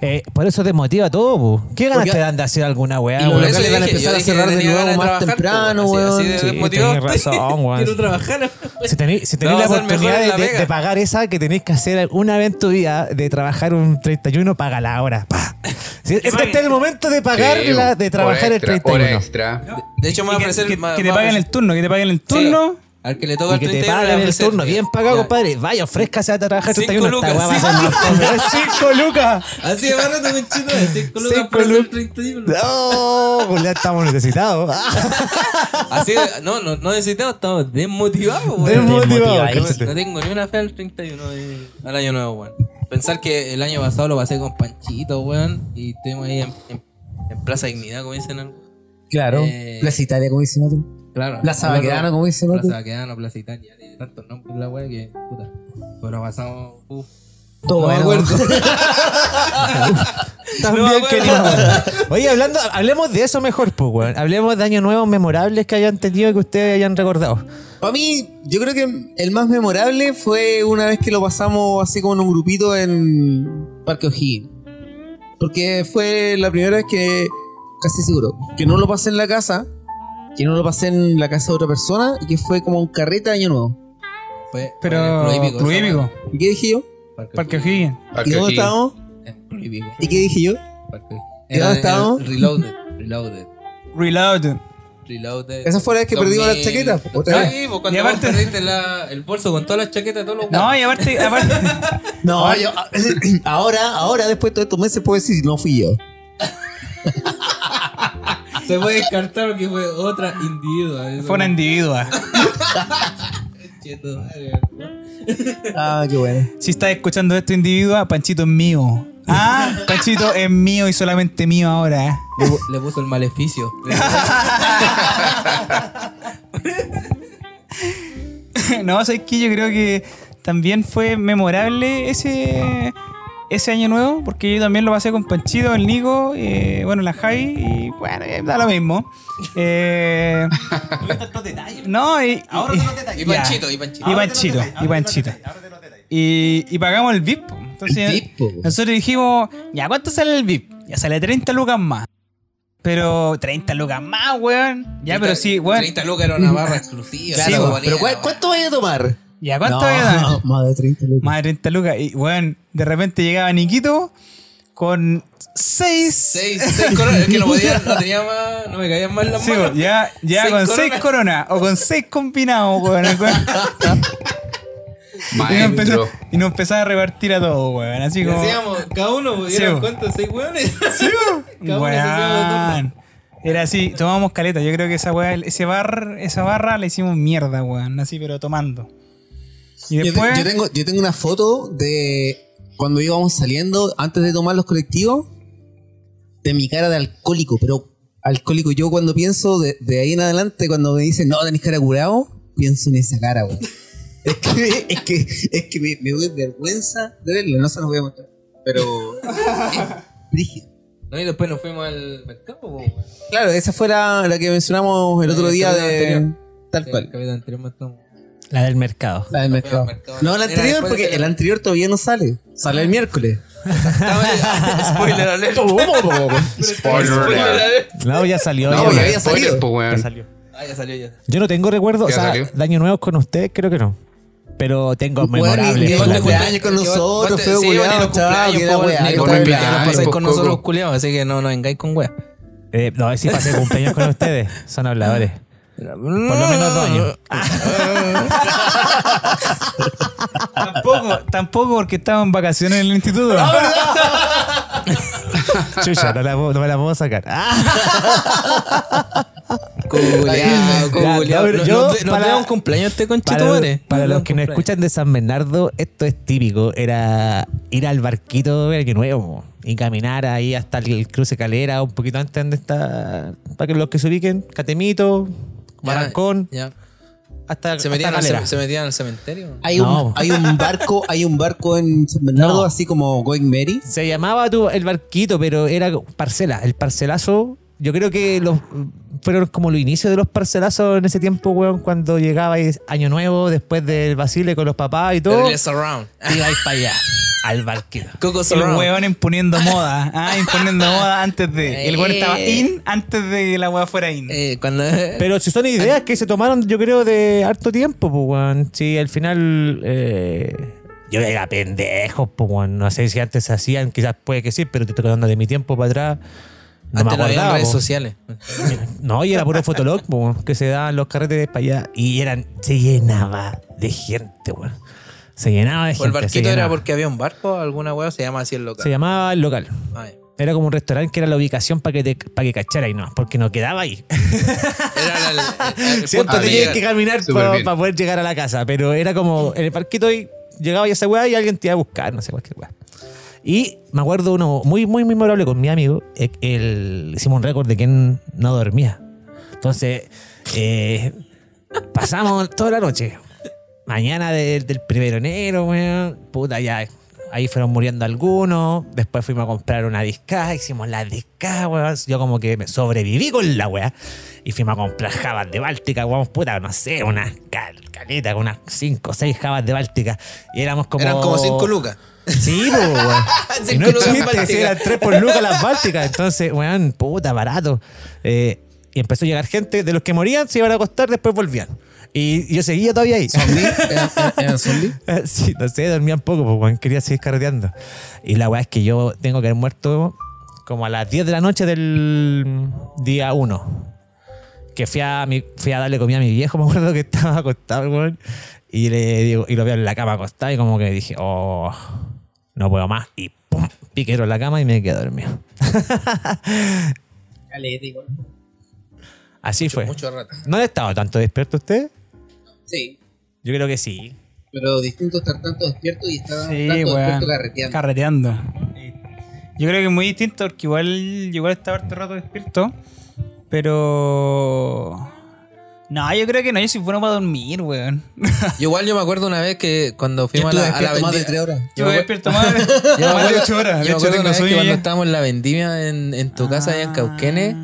Eh, por eso te motiva todo, po. ¿Qué ganas Porque- te dan de hacer alguna weá, Y? Por eso yo van a empezar a cerrar de nuevo más trabajar, temprano, así- weón. así de Sí, razón, *laughs* weón. Quiero trabajar. Si tenéis si La oportunidad de, la de- pega. de pagar esa que tenéis que hacer una vez en tu vida, de trabajar un 31, págala ahora. Pa. Si- este es el momento de pagarla, de trabajar hora el extra, 31. Hora extra. De hecho, me va a ofrecer. que- que te paguen el turno, que te paguen el Sí, turno. Al que le toca Y el que te 31 le va paguen a el turno, bien pagado, compadre. Vaya, ofrézcase a trabajar Cinco 31. Esta lucas, weá va a sí. ser más fome. *laughs* ¡Cinco lucas! Así de barato, conchito. de Cinco lucas Cinco hacer lucas. 31. No, pues ya estamos necesitados. *laughs* Así de- no, no, no necesitamos, estamos desmotivados, weón. Desmotivados, No, no tengo ni una fe al 31 de- al año nuevo, weón. Pensar que el año pasado lo pasé con Panchito, weón, y estuvimos ahí en, en- en Plaza Dignidad, como dicen. algo. Claro. Eh, Plaza Italia, como dicen otros. Claro. Plaza Baquedano, como dicen. Plaza Baquedano, Plaza Italia, tiene tantos nombres la weá que, puta. Pero pasamos, uff. Todo no me bueno. acuerdo. *laughs* También No, que bueno. no. Oye, hablando, hablemos de eso mejor, pues, weón. Hablemos de años nuevos memorables que hayan tenido y que ustedes hayan recordado. Para mí, yo creo que el más memorable fue una vez que lo pasamos así como en un grupito en Parque O'Higgins. Porque fue la primera vez que, casi seguro, que no lo pasé en la casa, que no lo pasé en la casa de otra persona y que fue como un carrete de año nuevo. Fue, Pero. fue en el Club Hípico. ¿Y qué dije yo? Parque O'Higgins. ¿Y dónde estábamos? En Club Hípico. ¿Y qué dije yo? Parque- ¿Y dónde estábamos? el Reloaded. Reloaded. Reloaded. Reloaded. Esa fue la vez que perdimos las chaquetas. Sí, pues cuando Y aparte- perdiste la- el bolso con todas las chaquetas todos los No, y aparte, aparte *laughs* No, yo, *clears throat* ahora, ahora, después de todos estos meses, puedo decir, no fui yo. *laughs* Se puede descartar que fue otra individua. Fue una individua. *laughs* Ah, qué bueno. Si estás escuchando esto, individua, Panchito es mío. Ah, Panchito es mío y solamente mío ahora. ¿eh? Le, le puso el maleficio. *laughs* no, sabes que yo creo que también fue memorable ese ese año nuevo, porque yo también lo pasé con Panchito, el Nico, eh, bueno, la Javi, y bueno, eh, da lo mismo. *laughs* Eh, no, y, y- Y ya. Panchito, y Panchito. Y Panchito, y Panchito. Y, y pagamos el VIP. po. Entonces, El VIP, po. nosotros dijimos, ya, ¿cuánto sale el VIP? Ya sale 30 lucas más. Pero 30 lucas más, weón. Ya, pero sí, weón. 30 lucas era una barra *laughs* exclusiva. Sí, po, bonito, Pero ¿cuál- weón. ¿cuánto vaya a tomar? Ya, ¿cuánto no, a dar? *laughs* Más de 30 lucas. Más de 30 lucas. Y, weón, de repente llegaba Niquito con 6. Seis, *laughs* seis coronas. Es que no podía, no tenía más, no me caían mal las Sí, manos. ya, ya Seis con 6 coronas. coronas o con 6 combinados, weón. *laughs* Y nos, empezó, y nos empezaba a repartir a todos, weón. Así Y como. hacíamos, cada uno, pues, Sí, ¿eran po. cuántos? ¿Seis hueones? Sí, Cada uno weón. Era así, tomábamos caleta. Yo creo que esa weá, ese bar, esa barra la hicimos mierda, weón. Así, pero tomando. Y Yo, te- después. yo tengo, yo tengo una foto de cuando íbamos saliendo, antes de tomar los colectivos, de mi cara de alcohólico. Pero alcohólico, yo cuando pienso de, de ahí en adelante, cuando me dicen, no, tenés cara curado, pienso en esa cara, weón. *laughs* Es que, es que, es que me, me doy vergüenza de verlo, no se los voy a mostrar. Pero. *laughs* brígido. No, y después nos fuimos al mercado, weón. Claro, esa fue la, la que mencionamos el otro El día de. anterior. Tal Sí, cual. el capítulo anterior matamos. La del mercado. La del mercado. mercado. No, la anterior, porque el anterior todavía no sale. Sale el miércoles. *laughs* Spoiler alert. Spoiler alert. No, ya salió. No, ya, había salido. ya salió. Ah, ya salió ya. Yo no tengo recuerdo, o Ya sea, salió. de año nuevos con ustedes, creo que no. Pero tengo Bueno, memorables. cumpleaños con nosotros, feo pasáis po, con nosotros Coco. culiados, así que no nos vengáis con weá. Eh, no, sí pasé cumpleaños con ustedes. Son habladores. Por lo menos dos años. *laughs* Tampoco, tampoco, porque estaba en vacaciones en el instituto. *laughs* Chucha, no, la, puedo- no me la puedo sacar. *laughs* Ah, Culeado, culeado. yo, para- un cumpleaños este para conchetumare. para los que nos cumpleaños. escuchan de San Bernardo, esto es típico. Era ir al barquito de Año Nuevo y caminar ahí hasta el cruce calera, un poquito antes donde está. Para que los que se ubiquen, Catemito, Barancón, ya. hasta, ¿Se hasta metían, al, Calera. ce- se metían al cementerio? Hay, No. un, *laughs* hay un barco, hay un barco en San Bernardo, No. así como Going Mary. Se llamaba tu- el barquito, pero era parcela. El parcelazo, yo creo que los fueron como los inicios de los parcelazos en ese tiempo, weón, cuando llegaba Año Nuevo, después del Basile con los papás y todo. Around. Ibais para allá, *laughs* al barquito. Coco El imponiendo moda. *laughs* Ah, imponiendo moda antes de. El weón estaba in antes de que la weá fuera in. Eh, cuando, *laughs* Pero si son ideas que se tomaron, yo creo, de harto tiempo, pues, weón. Sí, al final. eh, yo era pendejo, pues, weón. No sé si antes se hacían, quizás puede que sí, pero te estoy hablando de mi tiempo para atrás. No antes me no había acordaba. redes po. sociales. *laughs* No, y era puro fotolog, po, weón, que se daban los carretes para allá. Y eran. Se llenaba de gente, weón. Se llenaba de ¿O el gente. se barquito era porque había un barco? ¿Alguna weá? Se llama así el local. Se llamaba el local. Ay. Era como un restaurante que era la ubicación para que, te, para que cachara y no, porque no quedaba ahí. *laughs* Era el, el- el Siempre tenías que caminar para poder llegar a la casa, pero era como en el parquito y llegaba ya esa weá y alguien te iba a buscar, no sé, cualquier weá. Y me acuerdo uno muy, muy memorable con mi amigo, el, hicimos un récord de quién no dormía. Entonces, eh, pasamos toda la noche. Mañana de- del primero de enero, weón, puta, ya. Ahí fueron muriendo algunos. Después fuimos a comprar una disca. Hicimos la disca, weón. Yo como que me sobreviví con la weá. Y fuimos a comprar jabas de Báltica, weón. Puta, no sé, unas cal- caletas, unas 5 o 6 jabas de Báltica. Y éramos como. Eran como 5 lucas. Sí, po, weón. *laughs* Y no chiste, si eran 3 por lucas las Bálticas. Entonces, weón, puta, barato. Eh, y empezó a llegar gente, de los que morían se iban a acostar, después volvían. Y yo seguía todavía ahí. ¿Eran, eran- zombies? Sí, no sé, dormían poco, pues, weón, quería seguir carreteando. Y la weá es que yo tengo que haber muerto como a las 10 de la noche del día 1. Que fui a, mi- fui a darle comida a mi viejo, *laughs* me acuerdo que estaba acostado, weón. Y, le digo, y lo veo en la cama acostado y como que dije, oh, no puedo más. Y pum, piquero en la cama y me quedé dormido. Caleta igual. Así fue. Mucho rato. ¿No han estado tanto despierto usted? Sí. Yo creo que sí. Pero distinto estar tanto despierto y estar Sí, tanto weón. despierto carreteando. Carreteando. Yo creo que es muy distinto porque igual, yo igual estaba harto rato despierto. Pero. No, yo creo que no, yo soy bueno para dormir, weón. *laughs* Yo igual yo me acuerdo una vez que cuando Yo fuimos a la, a la más de vendi- tres horas. Yo me me despierto más, *laughs* Yo *laughs* de acuerdo- 8 horas. yo De me acuerdo tengo una vez que cuando estábamos en la vendimia en, en tu casa allá en Cauquene,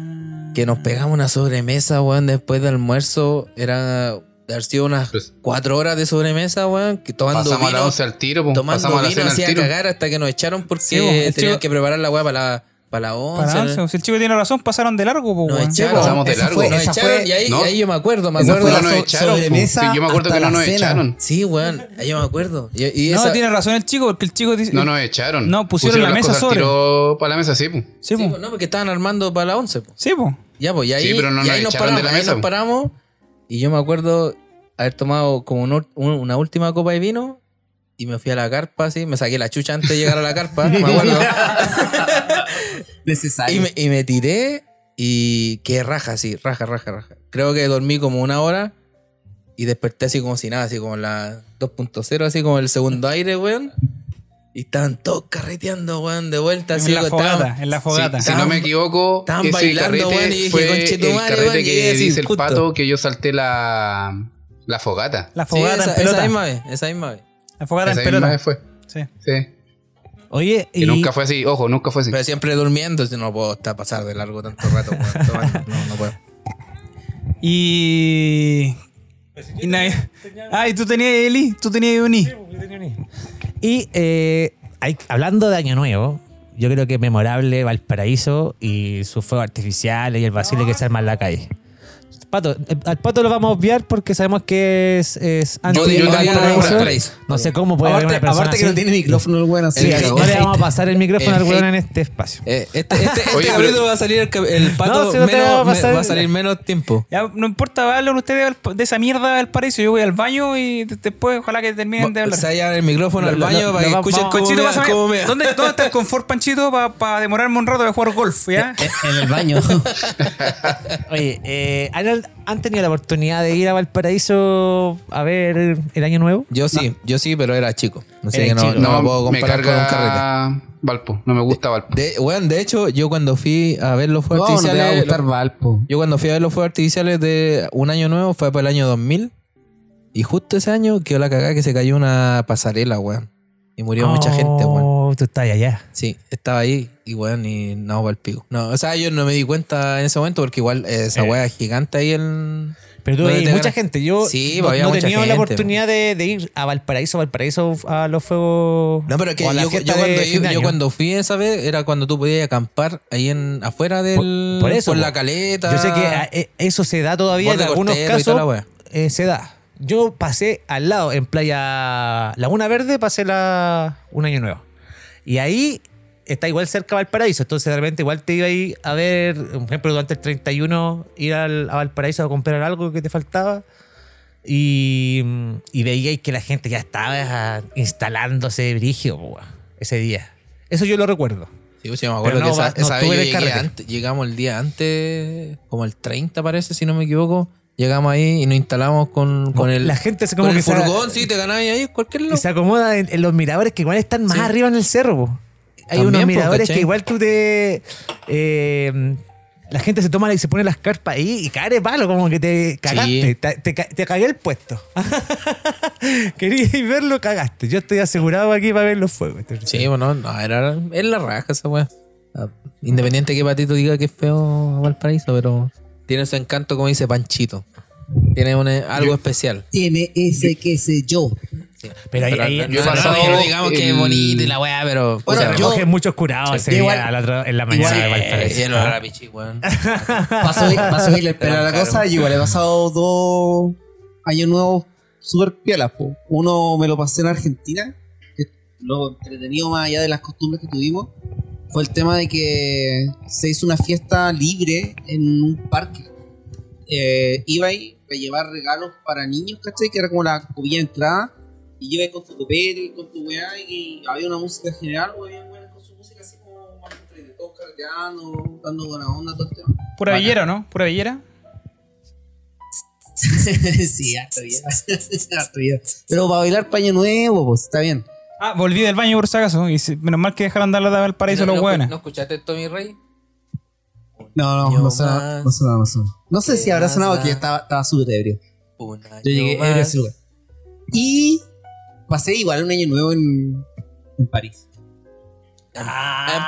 que nos pegamos una sobremesa, weón, después del almuerzo. Era de haber sido unas Pues- cuatro horas de sobremesa, weón, que tomando Pasamos a la vino, 11 al tiro, pues. tomando Pasamos a la vino cena al hacía tiro. cagar hasta que nos echaron porque Sí, po, el tenían chico- que preparar la weá para la, para la 11. Para once, si el chico tiene razón, pasaron de largo, pues, Nos weón. echaron. Pasamos de largo. fue- Nos echaron fue- y ahí, ¿no? ahí yo me acuerdo, me acuerdo. No la nos echaron. pues. sobremesa Sí, yo me acuerdo que no la nos cena. echaron. Sí, weón, ahí yo me acuerdo. Y, y No, esa- tiene razón el chico, porque el chico dice. No nos echaron. No, pusieron la las mesa sobre. tiro para la mesa, sí, pues. Sí, pues, no, porque estaban armando para la 11. pues. Sí, po. Ya, pues, y ahí, Sí, pero no y nos ahí nos echaron de la ahí mesa, nos po. paramos. Y yo me acuerdo haber tomado como un ur- un- una última copa de vino y me fui a la carpa, así, me saqué la chucha antes de llegar a la carpa, me acuerdo. *laughs* Necesario. y, me, y me tiré y qué raja, así, raja, raja, raja. Creo que dormí como una hora y desperté así como si nada, así como la 2.0, así como el segundo aire, weón. Y estaban todos carreteando, weón, de vuelta, así. En la estaban- fogata, en la fogata. Si, si no me equivoco, estaban ese bailando, carrete weón, y dije, fue el "Conchetumare, carrete weón", que así, dice el pato que yo salté la, la fogata. La Sí, fogata esa, en pelota. esa misma vez, esa misma vez. La fogata Esa en misma pelota. vez fue. Sí. Sí. Oye, Y, y, nunca fue así, ojo, nunca fue así. Pero siempre durmiendo, si no puedo estar pasar de largo tanto rato. weón. No, no puedo. Y. y nadie- Ah, y tú tenías Eli, tú tenías Uni. Y eh, hay- hablando de Año Nuevo, yo creo que es memorable Valparaíso y sus fuegos artificiales y el basile que se arma en la calle. Pato, eh, al Pato lo vamos a obviar porque sabemos que es, es anti Yo- yo paraíso. Valparaíso. No sé cómo puede haber una persona aparte que no así. tiene micrófono el weón así. Sí, El- no el le vamos a pasar el micrófono El al weón en este espacio. Eh, este este, este Oye, capítulo pero- va a salir el, el pato No, si no te menos, va a pasar- me- va a salir menos tiempo. Ya, no importa, hablen ustedes de esa mierda del paraíso. Yo voy al baño y de- después ojalá que terminen de hablar. Se hallan el micrófono al lo- baño lo para que escuchen cómo Panchito, cómo ¿dónde, ¿dónde está el confort, Panchito, para demorarme un rato de jugar golf? ¿ya? En el baño. *laughs* Oye, eh, ¿han, han tenido la oportunidad de ir a Valparaíso a ver el año nuevo? Yo sí, yo sí, pero era chico. Así que no, chico. no, No, me puedo me comparar con un carrete. carga Valpo. No me gusta Valpo. De, weón, de hecho, yo cuando fui a ver los fuegos No, no te va a artificiales. gustar Valpo. yo cuando fui a ver los fuegos artificiales de un año nuevo fue para el año 2000. Y justo ese año quedó la cagada que se cayó una pasarela, weón. Y murió mucha gente, weón. Oh, tú estás allá. Sí, estaba ahí y weón, y no para el pico. No, o sea, yo no me di cuenta en ese momento porque igual eh, esa Eh. weá es gigante ahí en. Pero tú ¿Dónde veis te mucha gente. Yo Sí, no, había no mucha tenía la oportunidad de, de ir a Valparaíso, Valparaíso a los fuegos. No, pero que yo, cuando, yo, yo cuando fui esa vez era cuando tú podías acampar ahí en afuera del. Por- por eso, po. la caleta. Yo sé que ah, eh, eso se da todavía en algunos casos. eh, se da. Yo pasé al lado, en Playa Laguna Verde, pasé la, un año nuevo. Y ahí está igual cerca Valparaíso. Entonces, de repente, igual te iba a ir a ver, por ejemplo, durante el 31, ir al, a Valparaíso a comprar algo que te faltaba. Y, y veíais que la gente ya estaba instalándose brigio weón, ese día. Eso yo lo recuerdo. Sí, pues, sí, me acuerdo no que esa, no esa vez llegué antes- llegamos el día antes, como el 30 parece, si no me equivoco. Llegamos ahí y nos instalamos con, con el, La gente se como con que el se- furgón, sí, te ganabas ahí cualquier Y lado. se acomoda en, en los miradores que igual están más Sí. arriba en el cerro. po. Hay También, unos miradores que igual tú te. eh, la gente se toma y se pone las carpas ahí y cae palo, como que te cagaste. Sí. Te, te ca- te cagué el puesto. *laughs* Querías verlo, cagaste. Yo estoy asegurado aquí para ver los fuegos. Sí, bueno, no, era, es la raja esa weá. Ah, Independiente que Patito diga que es feo Valparaíso, pero tiene su encanto, como dice Panchito. Tiene un, eh, algo especial. Tiene ese que sé yo. Pero ahí, Pero ahí- no- yo no- pasado no digamos que es bonito y la weá, pero. Bueno, se recogen muchos curados ese igual- día al otro- en la mañana igual- de eh, Valparaíso. lleno de rapichi, weón. *laughs* Para subir, pa' subirle el pelo a la cosa, yo igual he pasado dos años nuevos súper piolas. po. Uno me lo pasé en Argentina, que lo entretenido más allá de las costumbres que tuvimos fue el tema de que se hizo una fiesta libre en un parque. Eh, iba ahí a llevar regalos para niños, ¿cachai? Que era como la copilla de entrada. Y iba ahí con tu copete y con tu weá y había una música general, había weones con su música así como más entre todos carreteando, dando buena onda, todo el tema. Pura Bacán. villera, ¿no? Pura villera. *laughs* sí, harto bien. *laughs* harto bien. Pero para bailar paño nuevo, pues está bien. Ah, volví del baño por si acaso. Y si- menos mal que dejaron dar la de Valparaíso ¿No, los hueones. ¿No escuchaste esto, mi rey? No, no, no más. no suena, no suena. No sé si habrá sonado que yo estaba, estaba súper ebrio. Yo llegué más. ebrio a ese lugar. Y pasé igual un año nuevo en, en París. En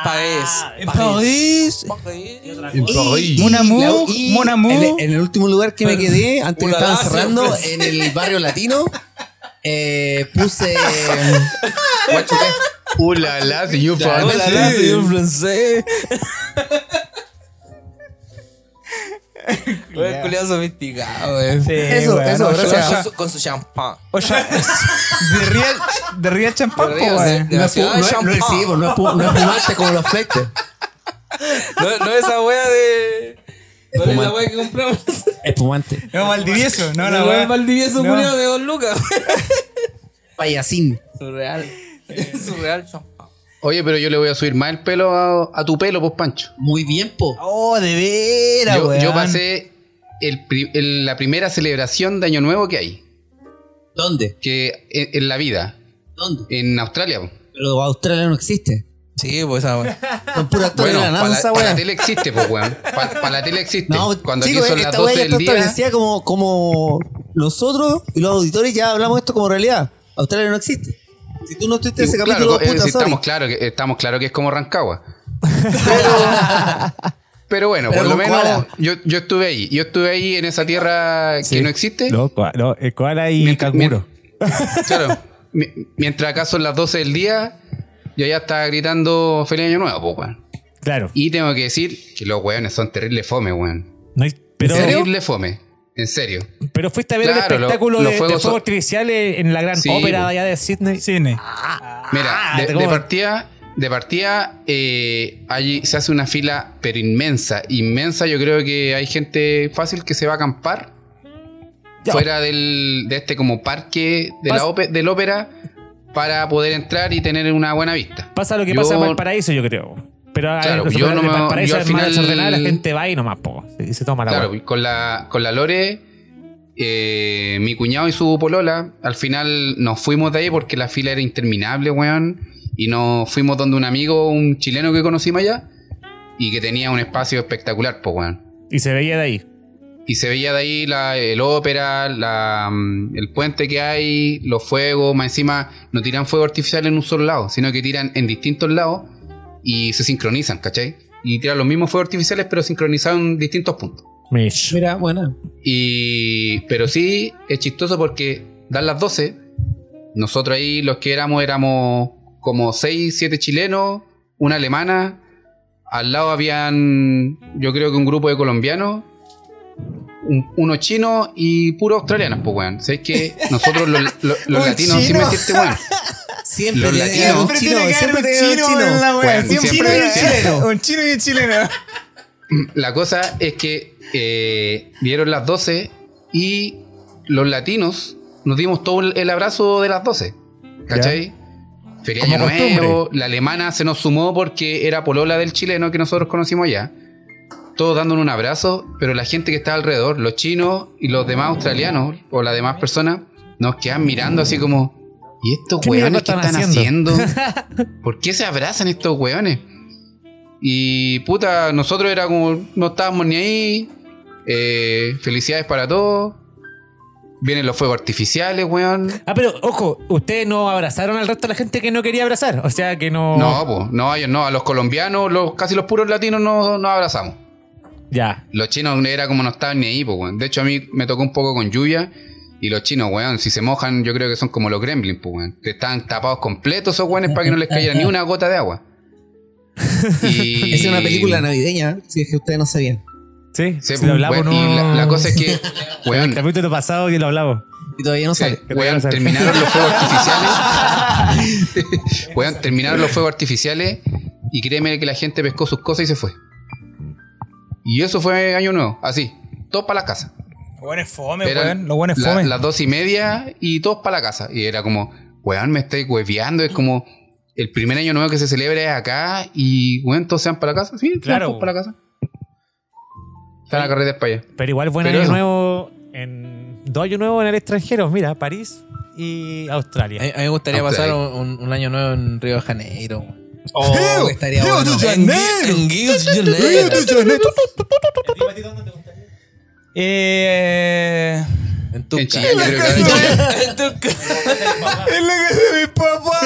País. en París. En París. Mon amour, mon amour. En, en el último lugar que me *laughs* quedé, antes que estaban cerrando, en el barrio latino, eh, puse. *laughs* Guacho, ¿qué? Uh, la, la, señor Hola, francés. la, señor francés. *laughs* Oye, culiado sofisticado, weón. Sí, Eso, weón, eso, no, gracias. Con su, con su champán. O sea, *laughs* de real, de real champán, de- No es, no es- no es- no es fumarte como los fletes. No, no esa wea de. ¿Cuál es la wea que compramos? *laughs* Espumante. No, Valdivieso, no, la weá. Valdivieso No. culiado de dos lucas. *laughs* Payasín. Surreal. *laughs* Surreal champán. Oye, pero yo le voy a subir más el pelo a, a tu pelo, pues, Pancho. Muy bien, po. Oh, de veras, Yo, yo pasé el pri- el- la primera celebración de Año Nuevo que hay. ¿Dónde? Que en, en la vida. ¿Dónde? En Australia. po. Pero Australia no existe. Sí, pues esa wea. *laughs* Son puros actores Bueno, de la para NASA, la, pa' la weón. tele existe, pues, weón. Para la tele existe. No, Cuando chico, aquí son las esta 12 weá ya del está día. establecida como, como nosotros y los auditores ya hablamos esto como realidad. Australia no existe. Si tú no estuviste en ese Claro, capítulo, eh, puta, sí, estamos claros que estamos claro que es como Rancagua. *laughs* Pero, pero bueno, Pero por lo menos yo, yo estuve ahí. Yo estuve ahí en esa tierra Sí. que no existe. No, no, el koala y Mientras- canguro. Claro. Mi- Mientras acá son las 12 del día, yo ya estaba gritando Feliz Año Nuevo, pues, weón. Claro. Y tengo que decir que los weones son terribles fome, weón. No hay Pero, Terrible fome. En serio. pero fuiste a ver Claro, el lo- espectáculo de, de fuegos fuegos son- artificiales en la gran Sí, ópera allá de Sydney. Cine. Mira, Ah, de, partida, de partida eh, allí se hace una fila, pero inmensa. Inmensa, yo creo que hay gente fácil que se va a acampar Ya. fuera del, de este como parque de la del ópera para poder entrar y tener una buena vista. Pasa lo que Yo- pasa en Valparaíso, yo creo. Pero Claro, yo no Valparaíso al final- desordenada, la gente va y nomás po, y se toma la Claro, con la, con la Lore, eh, mi cuñado y su polola, al final nos fuimos de ahí porque la fila era interminable, weón. Y nos fuimos donde un amigo, un chileno que conocimos allá, y que tenía un espacio espectacular, pues, weón. Y se veía de ahí. Y se veía de ahí la, el ópera, la, mm, el puente que hay, los fuegos, más encima no tiran fuego artificial en un solo lado, sino que tiran en distintos lados y se sincronizan, ¿cachai? Y tiran los mismos fuegos artificiales pero sincronizados en distintos puntos. Mish. Mira, buena. Y, pero sí, es chistoso porque dan las 12. Nosotros ahí, los que éramos, éramos como 6, 7 chilenos, una alemana. Al lado habían, yo creo que un grupo de colombianos, un- unos chinos y puros australianos, pues, weón. ¿Sabes que Nosotros *laughs* los, los- los latinos, chino. mentirte, weón. *laughs* Siempre Los tiene que haber latinos- un chino, siempre tiene que haber un chino. en la. Bueno, Siempre siempre- un siempre- chileno. Un chino y un chileno. *laughs* La cosa es que eh, dieron las 12 y los latinos nos dimos todo el, abrazo de las 12. ¿Cachai? Feliz Como Año. Nuevo. La alemana se nos sumó porque era polola del chileno que nosotros conocimos allá. Todos dándonos un abrazo, pero la gente que estaba alrededor, los chinos y los demás australianos o las demás personas, nos quedan mirando así como, ¿y estos ¿Qué mierda weones qué están haciendo? *laughs* ¿Por qué se abrazan estos weones? Y puta, nosotros era como, no estábamos ni ahí. Eh, felicidades para todos. Vienen los fuegos artificiales, weón. Ah, pero ojo, ustedes no abrazaron al resto de la gente que no quería abrazar. O sea que no. No, pues, no, ellos no. A los colombianos, los, casi los puros latinos no nos abrazamos. Ya. Los chinos era como no estaban ni ahí, pues, weón. De hecho, a mí me tocó un poco con lluvia. Y los chinos, weón, si se mojan, yo creo que son como los gremlins, pues, weón. Que están tapados completos esos weones para que no les cayera ni una gota de agua. *laughs* Y... Es una película navideña, si es que ustedes no sabían. Sí, Sí, si lo hablamos, weón, no. Y la, la cosa es que, *laughs* En el weón, capítulo pasado que lo hablamos. Y todavía no Sí, sale. weón, todavía no sale. terminaron los fuegos artificiales. *laughs* weón, terminaron los fuegos artificiales y créeme que la gente pescó sus cosas y se fue. Y eso fue año nuevo, así, todos para la casa. Lo bueno es fome, weón. Lo bueno es la- fome. las dos y media y todos para la casa. Y era como, weón, me estáis hueveando, es como el primer año nuevo que se celebra es acá y weón, todos se van para la casa. Sí, Claro. todos para la casa. Están a carreras para allá. Pero igual buen Pero año eso. nuevo en dos años nuevos en el extranjero. Mira, París y Australia. A, a mí me gustaría pasar un, un año nuevo en Río de Janeiro. Oh, estaría Río bueno. de En, Janeiro. en Río de Janeiro. Eh, En tu En casa. Ahora- En tu casa. en la casa de mi papá.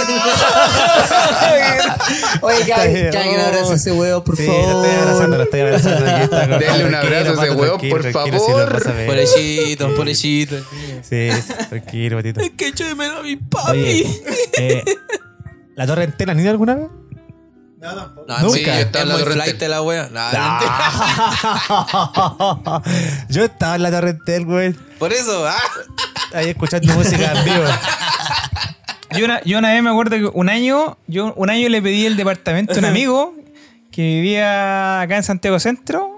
Oye, cada cada quien abraza ese huevo, por Sí, favor. lo estoy abrazando, lo estoy abrazando. Denle un abrazo a ese huevo, por favor. a ver. Pobrecito, pobrecito. Sí, sí, tranquilo, patito. Es que echo de menos a mi papi. Oye, eh, ¿la torre entera han ido alguna vez? No, Nunca. sí, Yo estaba es en la Torre la wea. No, Yo estaba en la torre *laughs* güey. Por eso, ah. Ahí escuchando música en vivo. Yo una, yo una vez me acuerdo que un año, yo un año le pedí el departamento a un amigo que vivía acá en Santiago Centro,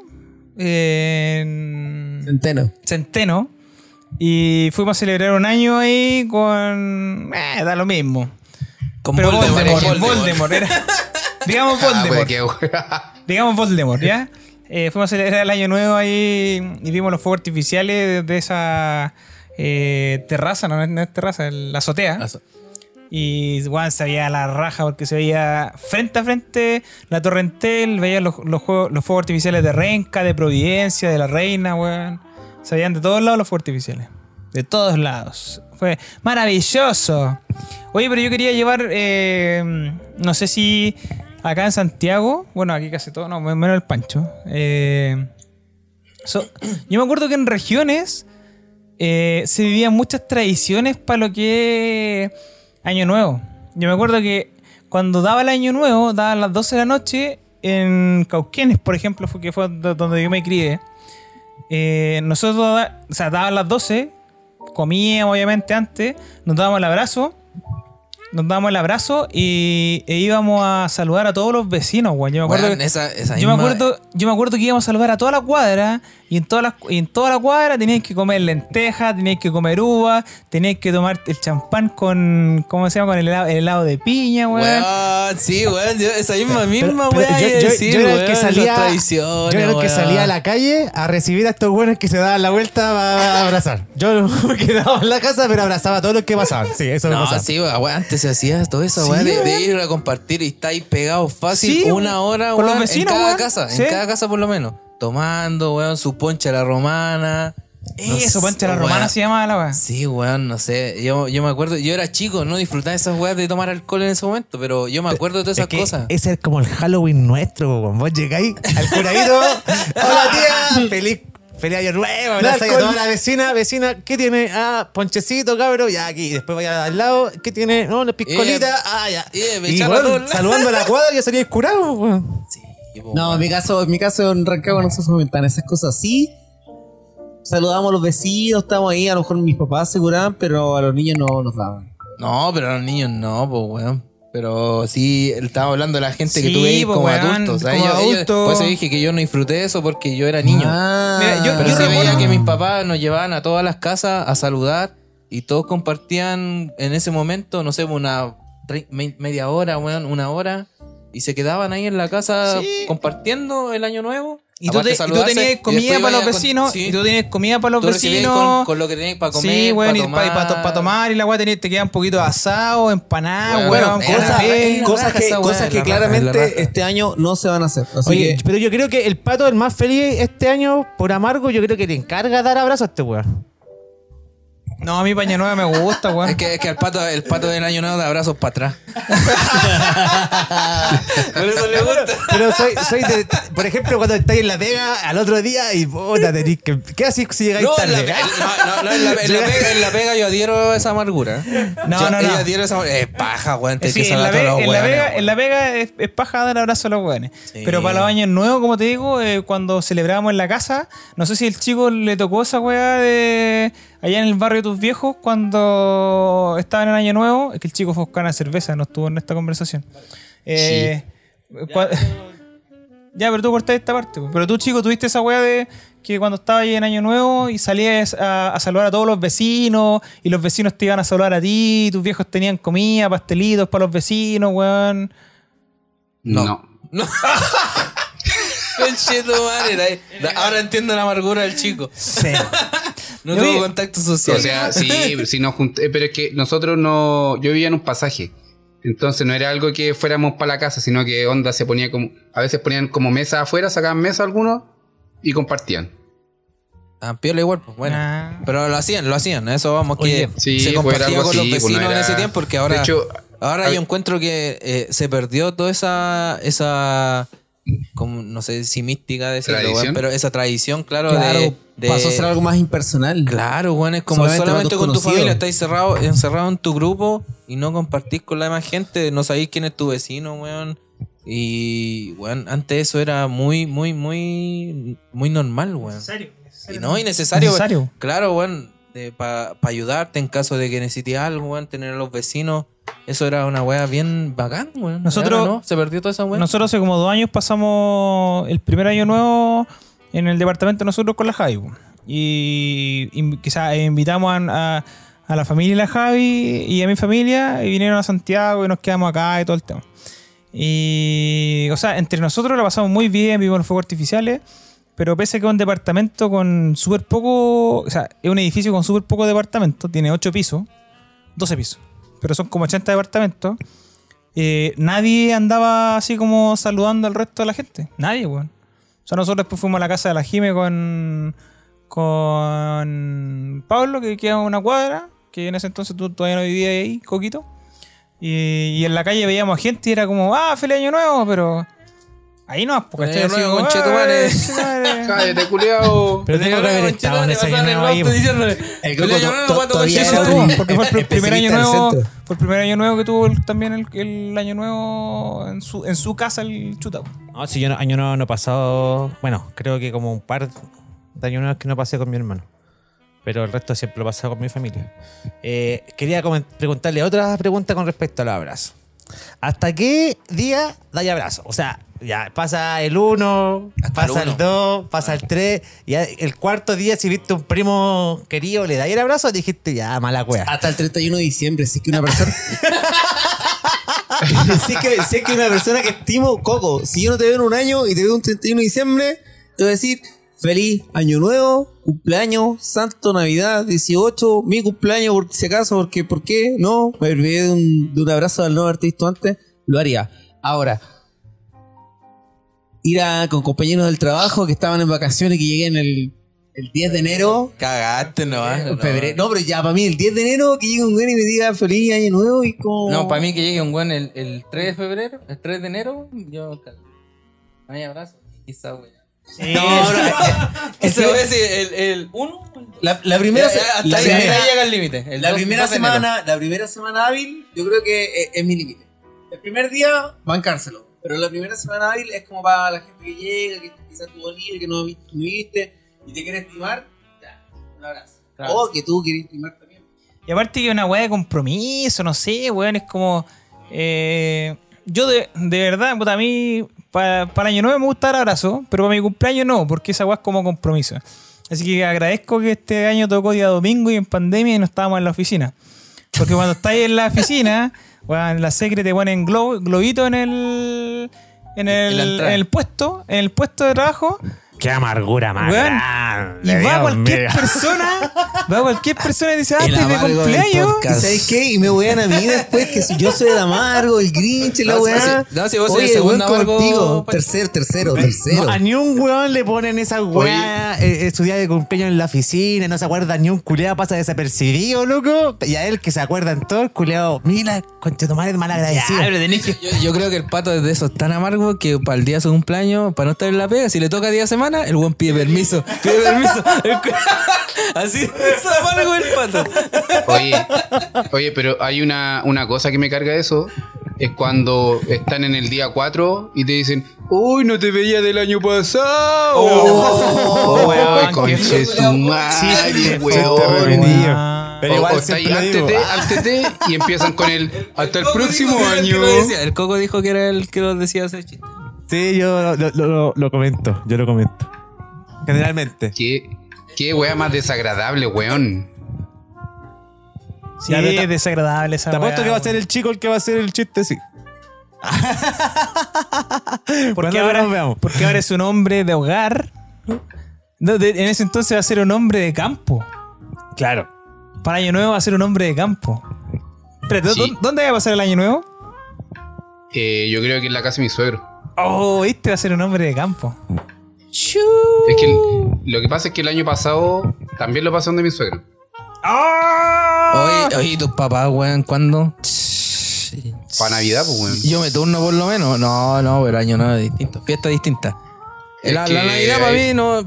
en Centeno. Centeno, y fuimos a celebrar un año ahí con... Eh, da lo mismo. Con Pero Voldemort, Voldemort, Voldemort. Voldemort, era- *laughs* digamos Ah, pues, Voldemort. *laughs* digamos Voldemort, ¿ya? Eh, fuimos a celebrar el año nuevo ahí y vimos los fuegos artificiales de, esa eh, terraza, no, no es- terraza, la azotea. Azo- Y weón, se veía la raja porque se veía frente a frente la Torrentel, veía los, los, juegos- los fuegos artificiales de Renca, de Providencia, de la Reina, weón. Se veían de todos lados los fuegos artificiales. De todos lados. Fue maravilloso. Oye, pero yo quería llevar, eh, no sé si acá en Santiago, bueno, aquí casi todo, no, menos el Pancho. eh, *clears throat* yo me acuerdo que en regiones eh, se vivían muchas tradiciones para lo que Año Nuevo. Yo me acuerdo que cuando daba el Año Nuevo, daban las 12 de la noche, en Cauquenes, por ejemplo, fue, que fue do- donde yo me crié, eh, nosotros, o sea, daban las 12, comíamos obviamente antes, nos dábamos el abrazo, nos dábamos el abrazo y e íbamos a saludar a todos los vecinos, weón. Yo me acuerdo, Weón, que- esa- esa yo, me acuerdo, yo me acuerdo que íbamos a saludar a toda la cuadra y en toda la, y en toda la cuadra teníais que comer lentejas, teníais que comer uva, teníais que tomar el champán con, ¿cómo se llama? Con el helado, el helado de piña, weón. Weón, sí, weón, yo- esa misma, misma, weón. yo, yo- decir, yo era el que salía, las yo era el que salía a la calle a recibir a estos buenos que se daban la vuelta a abrazar. Yo *laughs* me quedaba en la casa, pero abrazaba a todos los que pasaban. Sí, eso me No, pasaba. sí, weón, antes se hacía todo eso, Sí, weón, de, de ir a compartir y estáis pegados fácil Sí, una hora, weón, en cada weón. casa, Sí. en cada casa por lo menos. Tomando, weón, su poncha la romana. No Eso, sé, pancha la weón. romana se llamaba la weón. Sí, weón, no sé. Yo, yo me acuerdo, yo era chico, no disfrutaba de esas weas de tomar alcohol en ese momento, pero yo me acuerdo de todas Es esas que cosas. Ese es como el Halloween nuestro, weón. Vos llegáis al curadito. *laughs* Hola tía, feliz, feliz año nuevo. Abrazáis a toda la vecina. Vecina, ¿qué tiene? Ah, ponchecito, cabrón. Ya aquí. Después vaya al lado. ¿Qué tiene? No, una piscolita. ah, ya. me y lados. saludando a la cuadra ya *laughs* salíais curado, weón. Sí, No, en mi caso, en mi caso en Rancagua no se fomentan esas cosas así. Saludamos a los vecinos, estamos ahí, a lo mejor mis papás aseguraban, pero a los niños no nos daban. No, pero a los niños no, pues, weón. Pero sí, él estaba hablando de la gente que Sí, veis po, como weón, adultos. como ellos- adultos. por eso dije que yo no disfruté de eso porque yo era niño. Ah, Mira, yo- pero yo sí veía que mis papás nos llevaban a todas las casas a saludar y todos compartían en ese momento, no sé, una media hora, weón, una hora. Y se quedaban ahí en la casa Sí. compartiendo el año nuevo. Y tú, te- y tú tenías comida para los con- vecinos. sí. Y tú tenías comida para los Tú vecinos. con, con lo que tenías para comer. sí, weón, para y tomar. para tomar y la weá te quedan un poquito asado, empanada, Bueno, weón, cosas raja que, esa cosas que raja, claramente raja. este año no se van a hacer. Así Oye, que, pero yo creo que el pato, el más feliz este año, por amargo, yo creo que le encarga dar abrazos a este weón. No, a mí paña nueva me gusta, weón. Es que, es que el pato, el pato del año nuevo da abrazos para atrás. *laughs* Por eso le gusta. Pero soy, soy de. Por ejemplo, cuando estáis en la pega al otro día y puta, tenés que. ¿Qué haces si llegáis No, la, tarde? en- no, no, no, en la- en la pega, en la pega yo adhiero esa amargura. No, Yo- no, yo no. adhiero esa amargura. Es paja, weón. te Sí, en, la Vega, en, la Vega, en La Vega es, es paja dar abrazo a los weones. Sí. Pero para los años nuevos, como te digo, eh, cuando celebrábamos en la casa, no sé si el chico le tocó esa weá de allá en el barrio de tus viejos cuando estaban en Año Nuevo. Es que el chico fue a buscar una cerveza, no estuvo en esta conversación. Eh, cua- ya, pero tú cortaste esta parte. pues. Pero tú, chico, tuviste esa weá de que cuando estabas ahí en Año Nuevo y salías a, a saludar a todos los vecinos y los vecinos te iban a saludar a ti, y tus viejos tenían comida, pastelitos para los vecinos, weón. No. No. La- *laughs* Ahora entiendo la amargura del chico. Sí. No Yo tuvo vi- contacto social. O sea, sí, si nos junt- eh, pero es que nosotros no. Yo vivía en un pasaje. Entonces no era algo que fuéramos para la casa, sino que onda se ponía como. A veces ponían como mesa afuera, sacaban mesa algunos y compartían. Ah, piola igual, pues bueno. Ah. Pero lo hacían, lo hacían. Eso vamos, que Oye, sí, se compartía con los así, pues, vecinos no en ese tiempo, porque ahora, De hecho, ahora yo encuentro que eh, se perdió toda esa, esa, como, no sé si mística decirlo, ¿Tradición? weón, pero esa tradición, claro, claro, de, de- pasó a ser algo más impersonal. Claro, weón, es como Solamente con tu familia, estáis cerrado, encerrado en tu grupo y no compartís con la demás gente, no sabéis quién es tu vecino, weón. Y, weón, antes eso era muy, muy, muy, muy normal, weón. Y no, innecesario. Necesario. Claro, weón, para ayudarte en caso de que necesites algo, weón, tener a los vecinos. Eso era una weá bien bacán, weón. Nosotros- no, se perdió toda esa weá. Nosotros hace como dos años pasamos el primer año nuevo en el departamento nosotros con la Javi. po. Y, quizás invitamos a, a- a la familia de la Javi y a mi familia y vinieron a Santiago y nos quedamos acá y todo el tema. Y, o sea, entre nosotros la pasamos muy bien, vimos los fuegos artificiales, pero pese que es un departamento con súper poco, o sea, es un edificio con súper poco departamento, tiene 8 pisos, 12 pisos, pero son como 80 departamentos. Eh, nadie andaba así como saludando al resto de la gente. Nadie, weón. O sea, nosotros después fuimos a la casa de la Jime con, con Pablo, que queda una cuadra, que en ese entonces tú todavía no vivías ahí, Coquito. Y, y en la calle veíamos gente y era como, ah, feliz año nuevo, pero ahí no, porque Feliz año nuevo, *laughs* conchetumare. Cállate, culiao. Pero tengo que haber estado en ese año nuevo. El porque fue el pr- primer año nuevo. Fue el primer año nuevo que tuvo también el, año nuevo en su, en su casa el chuta. No, si yo no- año nuevo no he pasado. Bueno, creo que como un par. de año nuevo es que no pasé con mi hermano. Pero el resto siempre lo pasaba con mi familia. Eh, quería preguntarle otra pregunta con respecto al abrazo. ¿Hasta qué día dais abrazo? O sea, ya pasa el 1, Hasta el pasa el uno. 2, pasa el 3, ya el cuarto día si viste un primo querido, ¿le dais el abrazo dijiste ya, mala wea? Hasta el 31 de diciembre, si es que una persona. *laughs* si, es que, si es que una persona que estimo, Coco, si yo no te veo en un año y te veo un 31 de diciembre, te voy a decir feliz año nuevo, cumpleaños, santo, navidad, 18, mi cumpleaños, por si acaso, porque, ¿por qué? No, me olvidé de un, de un abrazo al haberte visto antes, lo haría. Ahora, ir a, con compañeros del trabajo que estaban en vacaciones, que llegué en el, el 10 de enero, Cagaste, no. febrero. No, pero ya para mí el 10 de enero que llegue un güey y me diga feliz año nuevo y como. No, para mí que llegue un buen el, el 3 de febrero, el 3 de enero, yo. No hay abrazo. Quizá, wey. No, no, *laughs* *laughs* Ese voy a decir, el, el 1. la, la primera, hasta la ahí, primera, ahí llega el límite. la primera 2 de enero. semana, la primera semana hábil, yo creo que es, es mi límite. El primer día, bancárselo. Pero la primera semana hábil es como para la gente que llega, que quizás tuvo libre, que no vi- no viste y te quiere estimar, ya, un abrazo. Claro. O que tú quieres estimar también. Y aparte que una weá de compromiso, no sé, weón, es como... eh, yo de, de verdad, puta, a mí para, para Año Nuevo me gusta dar abrazo, pero para mi cumpleaños no, porque esa weá es como compromiso. Así que agradezco que este año tocó día domingo y en pandemia y no estábamos en la oficina. Porque cuando estáis en la oficina, *laughs* weón, la secre te ponen glo- globito en el, en En el, en el puesto, en el puesto de trabajo, Qué amargura más Weón, grande, y va Dios cualquier mío. persona, *laughs* va cualquier persona y dice, ah, es de amargo cumpleaños. podcast. ¿Y sabes qué? Y me wean a mí después que si yo soy el amargo, el grinch, la No, si- weá. no, si vos Oye, el segundo amargo, contigo. Pacho. Tercero, tercero, tercero. No, a ni un weón le ponen esa weá eh, eh, de cumpleaños en la oficina, no se acuerda ni un culeado, pasa desapercibido, loco. Y a él que se acuerda en todo, el culeado, mira, concha tu madre mal agradecido. Ya, pero tenés que Yo, yo creo que el pato es de esos tan amargos que para el día de su cumpleaños, para no estar en la pega, si le toca día de semana, el buen pide permiso. Pide permiso. *laughs* Así es amargo el pato. Oye, oye, pero hay una, una cosa que me carga de eso. Es cuando están en el día 4 y te dicen, uy, no te veía del año pasado. Oh, Ay, weón, conche qué su madre, weón. weón. Pero O- igual o está ahí siempre lo antes digo. de, antes de, y empiezan con el hasta el próximo el que año. decía. El Coco dijo que era el que lo decía ese chiste. Sí, yo lo, lo- lo- lo comento, yo lo comento. Generalmente. Qué, qué wea más desagradable, weón. Sí, Ya, es desagradable esa Te apuesto que va a ser el chico el que va a hacer el chiste, sí. *laughs* Porque ahora, nos veamos. porque ahora es un hombre de hogar. No, de- en ese entonces va a ser un hombre de campo. Claro. Para Año Nuevo va a ser un hombre de campo. Espérate, Sí. ¿dó- ¿dónde va a pasar el Año Nuevo? Eh, yo creo que en la casa de mi suegro. Oh, este va a ser un hombre de campo. Es que lo que pasa es que el año pasado también lo pasé donde mi suegro. Oye, oye, tus papás, weón, ¿cuándo? Para Navidad, pues, weón. Yo me turno por lo menos. No, no, pero año nuevo es distinto. Fiesta distinta. Es La, que la Navidad para mí no.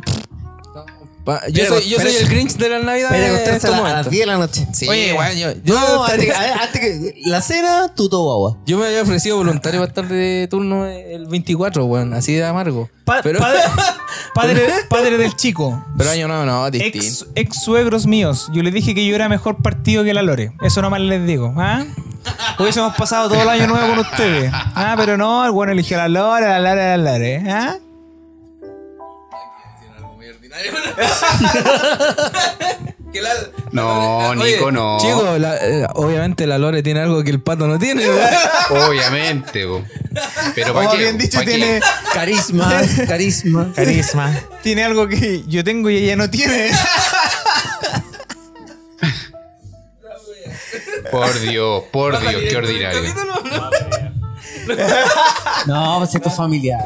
Pa- yo Pero- soy, yo soy el Grinch de la Navidad. Para en acostarse estos a, la- a las 10 de la noche. Sí, Oye, weón, yo, yo, No, antes, que- antes que la cena, tu guagua. yo me había ofrecido voluntario para estar de turno el 24, weón, así de amargo. Pa- pero, padre, *laughs* padre, padre del chico. pero año nuevo no, distinto. Ex, ex suegros míos. Yo les dije que yo era mejor partido que la Lore. Eso nomás les digo. ¿ah? Hubiésemos pasado todo el año nuevo con ustedes. Ah, pero no, el bueno eligió a la Lore, la Lore, la Lore. ¿ah? *laughs* Que la- No, la- oye, Nico, no. Chico, la- eh, obviamente la Lore tiene algo que el pato no tiene, weón. *laughs* Obviamente. Pero para Como bien dicho, ¿Pa' qué? tiene, Carisma, *laughs* carisma. Carisma. tiene algo que yo tengo y ella no tiene. Por Dios, por Dios, qué ordinario. No, pues esto es familiar.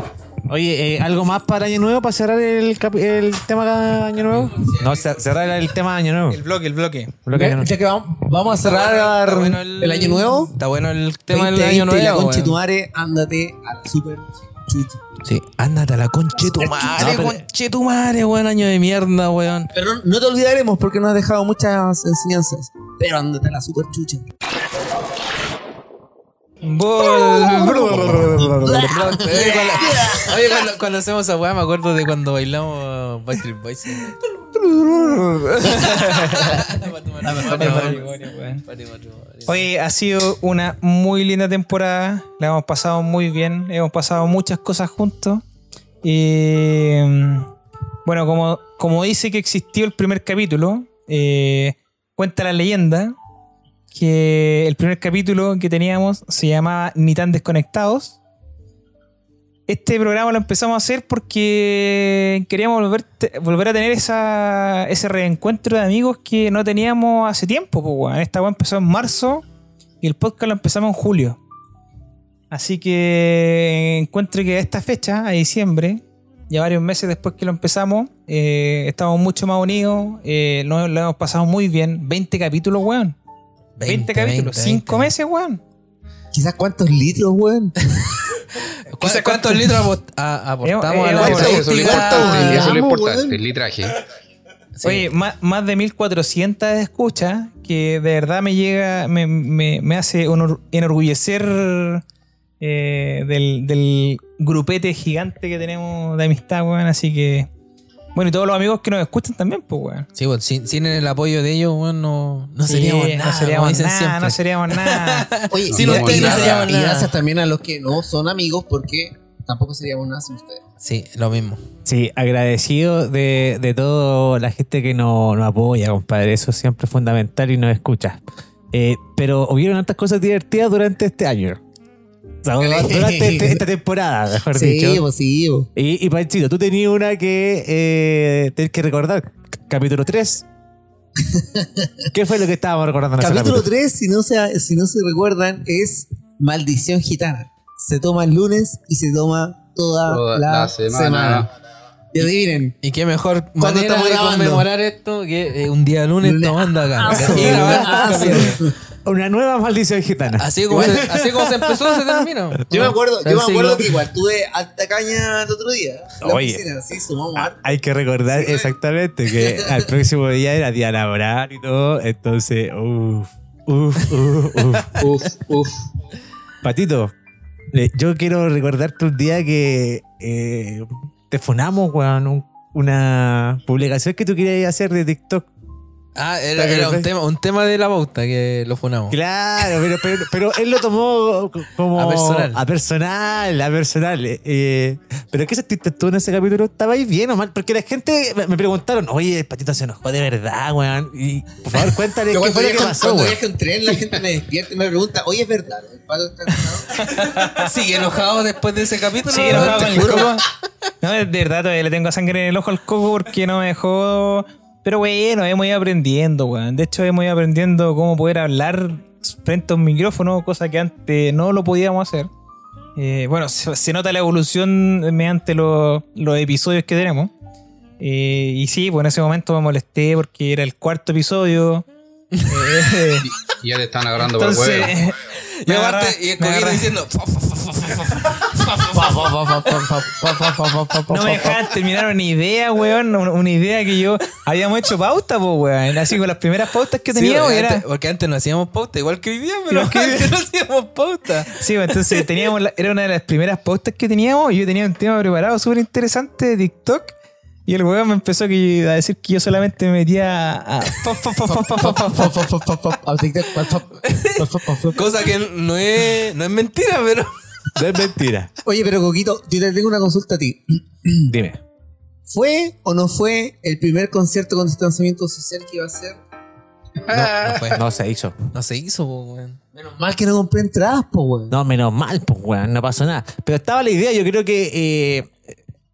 Oye, eh, ¿algo más para Año Nuevo? ¿Para cerrar el, capi- el tema de Año Nuevo? No, cer- cerrar el tema de Año Nuevo. El bloque, el bloque. Lo que Año Nuevo. Ya que vamos, vamos a cerrar Está bueno el, año nuevo. Está bueno el tema del 2020, año nuevo. la concha de tu weón. madre, ándate a la super chucha. Sí, ándate a la concha de tu madre, pero- concha de tu madre, weón, año de mierda, weón. Pero no, no te olvidaremos porque nos has dejado muchas enseñanzas. Pero ándate a la super chucha. Oye, cuando, hacemos esa weá me acuerdo de cuando bailamos Backstreet Boys. *laughs* Oye, ha sido una muy linda temporada. La hemos pasado muy bien. Hemos pasado muchas cosas juntos. Y bueno, como, como dice que existió el primer capítulo, eh, cuenta la leyenda que el primer capítulo que teníamos se llamaba Ni tan desconectados. Este programa lo empezamos a hacer porque queríamos volver, volver a tener esa, ese reencuentro de amigos que no teníamos hace tiempo. Pues, weón. Esta weá empezó en marzo y el podcast lo empezamos en julio. Así que encuentro que a esta fecha, a diciembre, ya varios meses después que lo empezamos, eh, estamos mucho más unidos, eh, nos lo hemos pasado muy bien. 20 capítulos, weón. 20, capítulos, 5 meses, weón. Quizás cuántos litros, weón. *laughs* ¿Cu- ¿Cuántos litros aportamos Eh, a la eh, Eso, eso es lo importante. Eso es lo importante. El litraje. Sí. Oye, más, más de 1400 escuchas que de verdad me llega, me, me- me hace honor- enorgullecer eh, del, del grupete gigante que tenemos de amistad, weón. Así que, bueno, y todos los amigos que nos escuchan también, pues, weón. Sí, pues, sin, sin el apoyo de ellos, weón, no, no Sí, seríamos nada. no seríamos dicen nada, siempre. no seríamos nada. *laughs* Oye, Sin y, ustedes y no gracias, seríamos y nada. gracias también a los que no son amigos porque tampoco seríamos nada sin ustedes. Sí, lo mismo. Sí, agradecido de, de toda la gente que nos, nos apoya, compadre. Eso siempre es fundamental y nos escucha. Eh, pero hubieron tantas cosas divertidas durante este año. Durante *laughs* este- esta temporada, mejor Sí, dicho. pues sí. Y, y Panchito, tú tenías una que eh, tenés que recordar. Capítulo 3. *laughs* ¿Qué fue lo que estábamos recordando en ese Capítulo 3, si no, se, si no se recuerdan, es Maldición Gitana. Se toma el lunes y se toma toda, Toda la, la semana. semana. Y adivinen, Y qué mejor ¿Cuándo manera estamos de conmemorar esto que eh, un día lunes Lunes. tomando acá. Ah, y grabando ah, capítulo. Una nueva maldición gitana. Así como, se, así como se empezó, se termina. Yo me acuerdo, yo me acuerdo que igual tuve alta caña el otro día. en La Oye. oficina, sí, sumamos Ah, hay que recordar exactamente que *laughs* al próximo día era día laboral y todo. Entonces, uff, uff, uff, uff. Uf, uf. Patito, yo quiero recordarte un día que eh, te fonamos, weón, un- una publicación que tú querías hacer de TikTok. Ah, era, era un, tema, un tema de la pauta que lo funamos. Claro, pero, pero, pero él lo tomó como... A personal. A personal, a personal. eh, pero ¿qué sentiste tú en ese capítulo? ¿Estabais bien o mal? Porque la gente me- preguntaron, oye, el Patito se enojó de verdad, weón. Y por favor, cuéntale *laughs* qué fue lo que pasó, cuando viajo en tren, la gente me despierta y me pregunta, oye, ¿es verdad? ¿El pato está enojado? *laughs* ¿Sigue enojado después de ese capítulo? Sí, No, enojado con el coco. No, de verdad, todavía le tengo sangre en el ojo al coco porque no me dejó. Pero bueno, hemos ido aprendiendo, weón. De hecho, hemos ido aprendiendo cómo poder hablar frente a un micrófono, cosa que antes no lo podíamos hacer. Eh, bueno, se, se nota la evolución mediante los, los episodios que tenemos. Eh, y sí, pues en ese momento me molesté porque era el cuarto episodio. *laughs* Eh, Y ya te están agarrando por el. Y aparte, y el diciendo. No me dejaban terminar una idea, weón. Una, idea que yo habíamos hecho pauta, pues, weón. Así con las primeras pautas que Sí, teníamos. porque, y era, antes, porque antes no hacíamos pauta, igual que hoy día, pero Igual que antes no hacíamos pauta. Sí, pues, entonces teníamos la- era una de las primeras pautas que teníamos. Y yo tenía un tema preparado súper interesante de TikTok. Y el weón me empezó a que- a decir que yo solamente me metía a. Cosa que no es, no es mentira, pero. No es mentira. Oye, pero Coquito, yo te tengo una consulta a ti. Dime. ¿Fue o no fue el primer concierto con distanciamiento social que iba a ser? No, no fue. No se hizo. No se hizo, po, weón. Menos mal que no compré entradas, po, weón. No, menos mal, pues, weón, no pasó nada. Pero estaba la idea, yo creo que eh,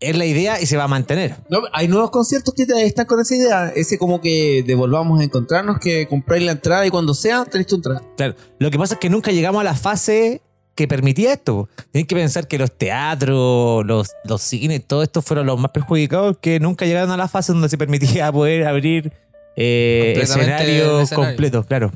es la idea y se va a mantener. No, hay nuevos conciertos que están con esa idea. Ese como que devolvamos a encontrarnos, que compráis la entrada y cuando sea, tenéis tu entrada. Claro, lo que pasa es que nunca llegamos a la fase que permitía esto. Tienes que pensar que los teatros, los, los cines, todo esto fueron los más perjudicados que nunca llegaron a la fase donde se permitía *laughs* poder abrir eh, escenarios escenario. completos, claro.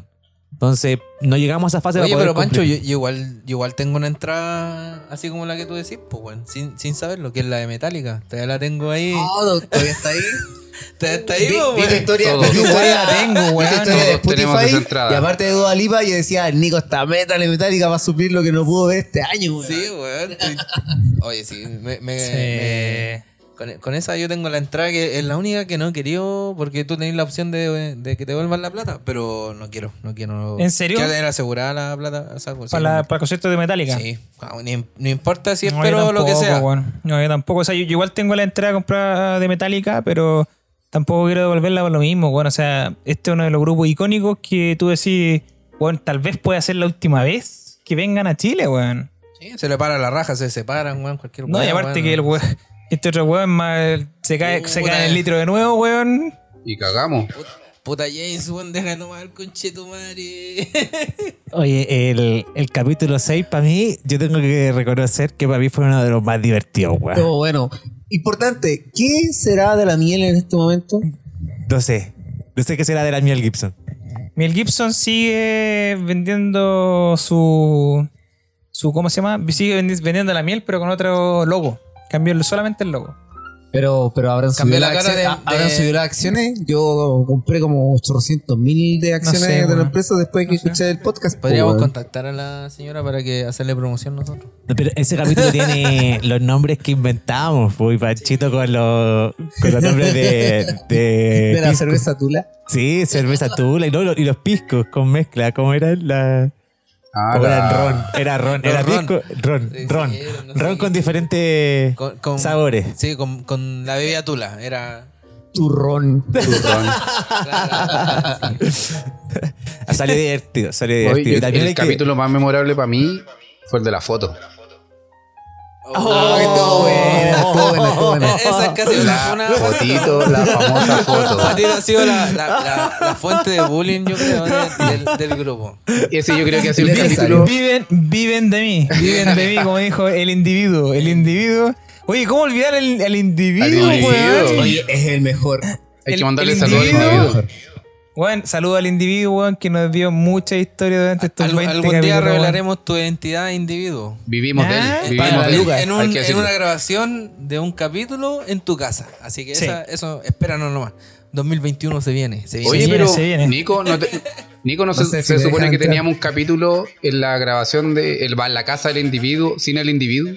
Entonces, no llegamos a esa fase Oye, para poder pero Pancho, yo, yo igual, yo igual tengo una entrada así como la que tú decís, pues, weón, sin, sin saber lo que es la de Metallica. Todavía la tengo ahí. Oh, todavía está ahí. *laughs* Todavía está ahí, pues, weón. historia, Yo la tengo, weón. historia de Spotify. Y aparte de Dua Lipa, yo decía, el Nico está metal y metálica va a suplir lo que no pudo ver este año, weón. Sí, weón. *laughs* Oye, sí, me, me- me- con, con esa yo tengo la entrada que es la única que no querido porque tú tenés la opción de, de que te vuelvan la plata, pero no quiero, no quiero. ¿En serio? Quiero tener asegurada la plata. o sea, sí, Para, la, para conciertos de Metallica. Sí, Ah, ni- no importa si No, espero lo que sea. weón. No, yo tampoco. O sea, yo, yo igual tengo la entrada comprada de Metallica, pero tampoco quiero devolverla por lo mismo, bueno. O sea, este es uno de los grupos icónicos que tú decís, bueno, tal vez pueda ser la última vez que vengan a Chile, weón. Sí, se le para la raja, se separan, weón, cualquier No, y aparte que el weón, este otro weón más se cae, se Puta. cae en el litro de nuevo, weón. Y cagamos. Puta James, weón, deja de tomar conche tu madre. *laughs* Oye, el, el capítulo 6 para mí, yo tengo que reconocer que para mí fue uno de los más divertidos, weón. Pero bueno, importante, ¿qué será de la miel en este momento? No sé. No sé qué será de la miel Gibson. Mel Gibson sigue vendiendo su. su ¿Cómo se llama? Sigue vendi- vendiendo la miel, pero con otro logo. Cambió solamente el logo. Pero, pero habrán subido, la las cara acciones, de- habrán de- subido las acciones. Yo compré como 800 mil de acciones sé, de la empresa después que No sé. escuché el podcast. Podríamos contactar a la señora para que hacerle promoción nosotros. No, Pero ese capítulo tiene *laughs* los nombres que inventamos, y Panchito con los, con los nombres de. De, de la cerveza Tula. Sí, cerveza tula y, no, y los piscos con mezcla. ¿Cómo era la.? Ah, ¿Cómo era ron? Era ron, era ron. Ron, Sí, sí, ron. era, no sé ron con diferentes Con, con- sabores. Sí, con, con la bebida tula. Era. Turrón. Turrón. *laughs* Ah, Salió divertido, salió divertido. Y el también el hay que- capítulo más memorable para mí fue el de la foto. Oh, estuvo buena, estuvo buena, estuvo buena. *laughs* Esa es casi una. una Fotito, la *laughs* famosa foto. Patito ha sido la, la, la, la fuente de bullying, yo creo, de- del, del grupo. Ese yo creo que ha sido el capítulo. Viven, viven de mí, viven de mí, como dijo el individuo. El individuo. Oye, ¿cómo olvidar el, el individuo? Oye, es el mejor. Hay el- que mandarle el saludos al individuo. Weón, saludo al individuo, weón, que nos dio mucha historia durante estos Al- 20 algún día weón. revelaremos tu identidad de individuo. Vivimos de Ah, él. Vivimos para de él. Lucas. En, un- una grabación de un capítulo en tu casa. Así que Sí. esa- eso, espéranos nomás. 2021 se viene. Se viene. Oye, Se viene, pero se viene. Nico, no, te- *laughs* Nico, no, No se, sé si se me supone dejan que entrar. teníamos un capítulo en la grabación de el, la casa del individuo sin el individuo.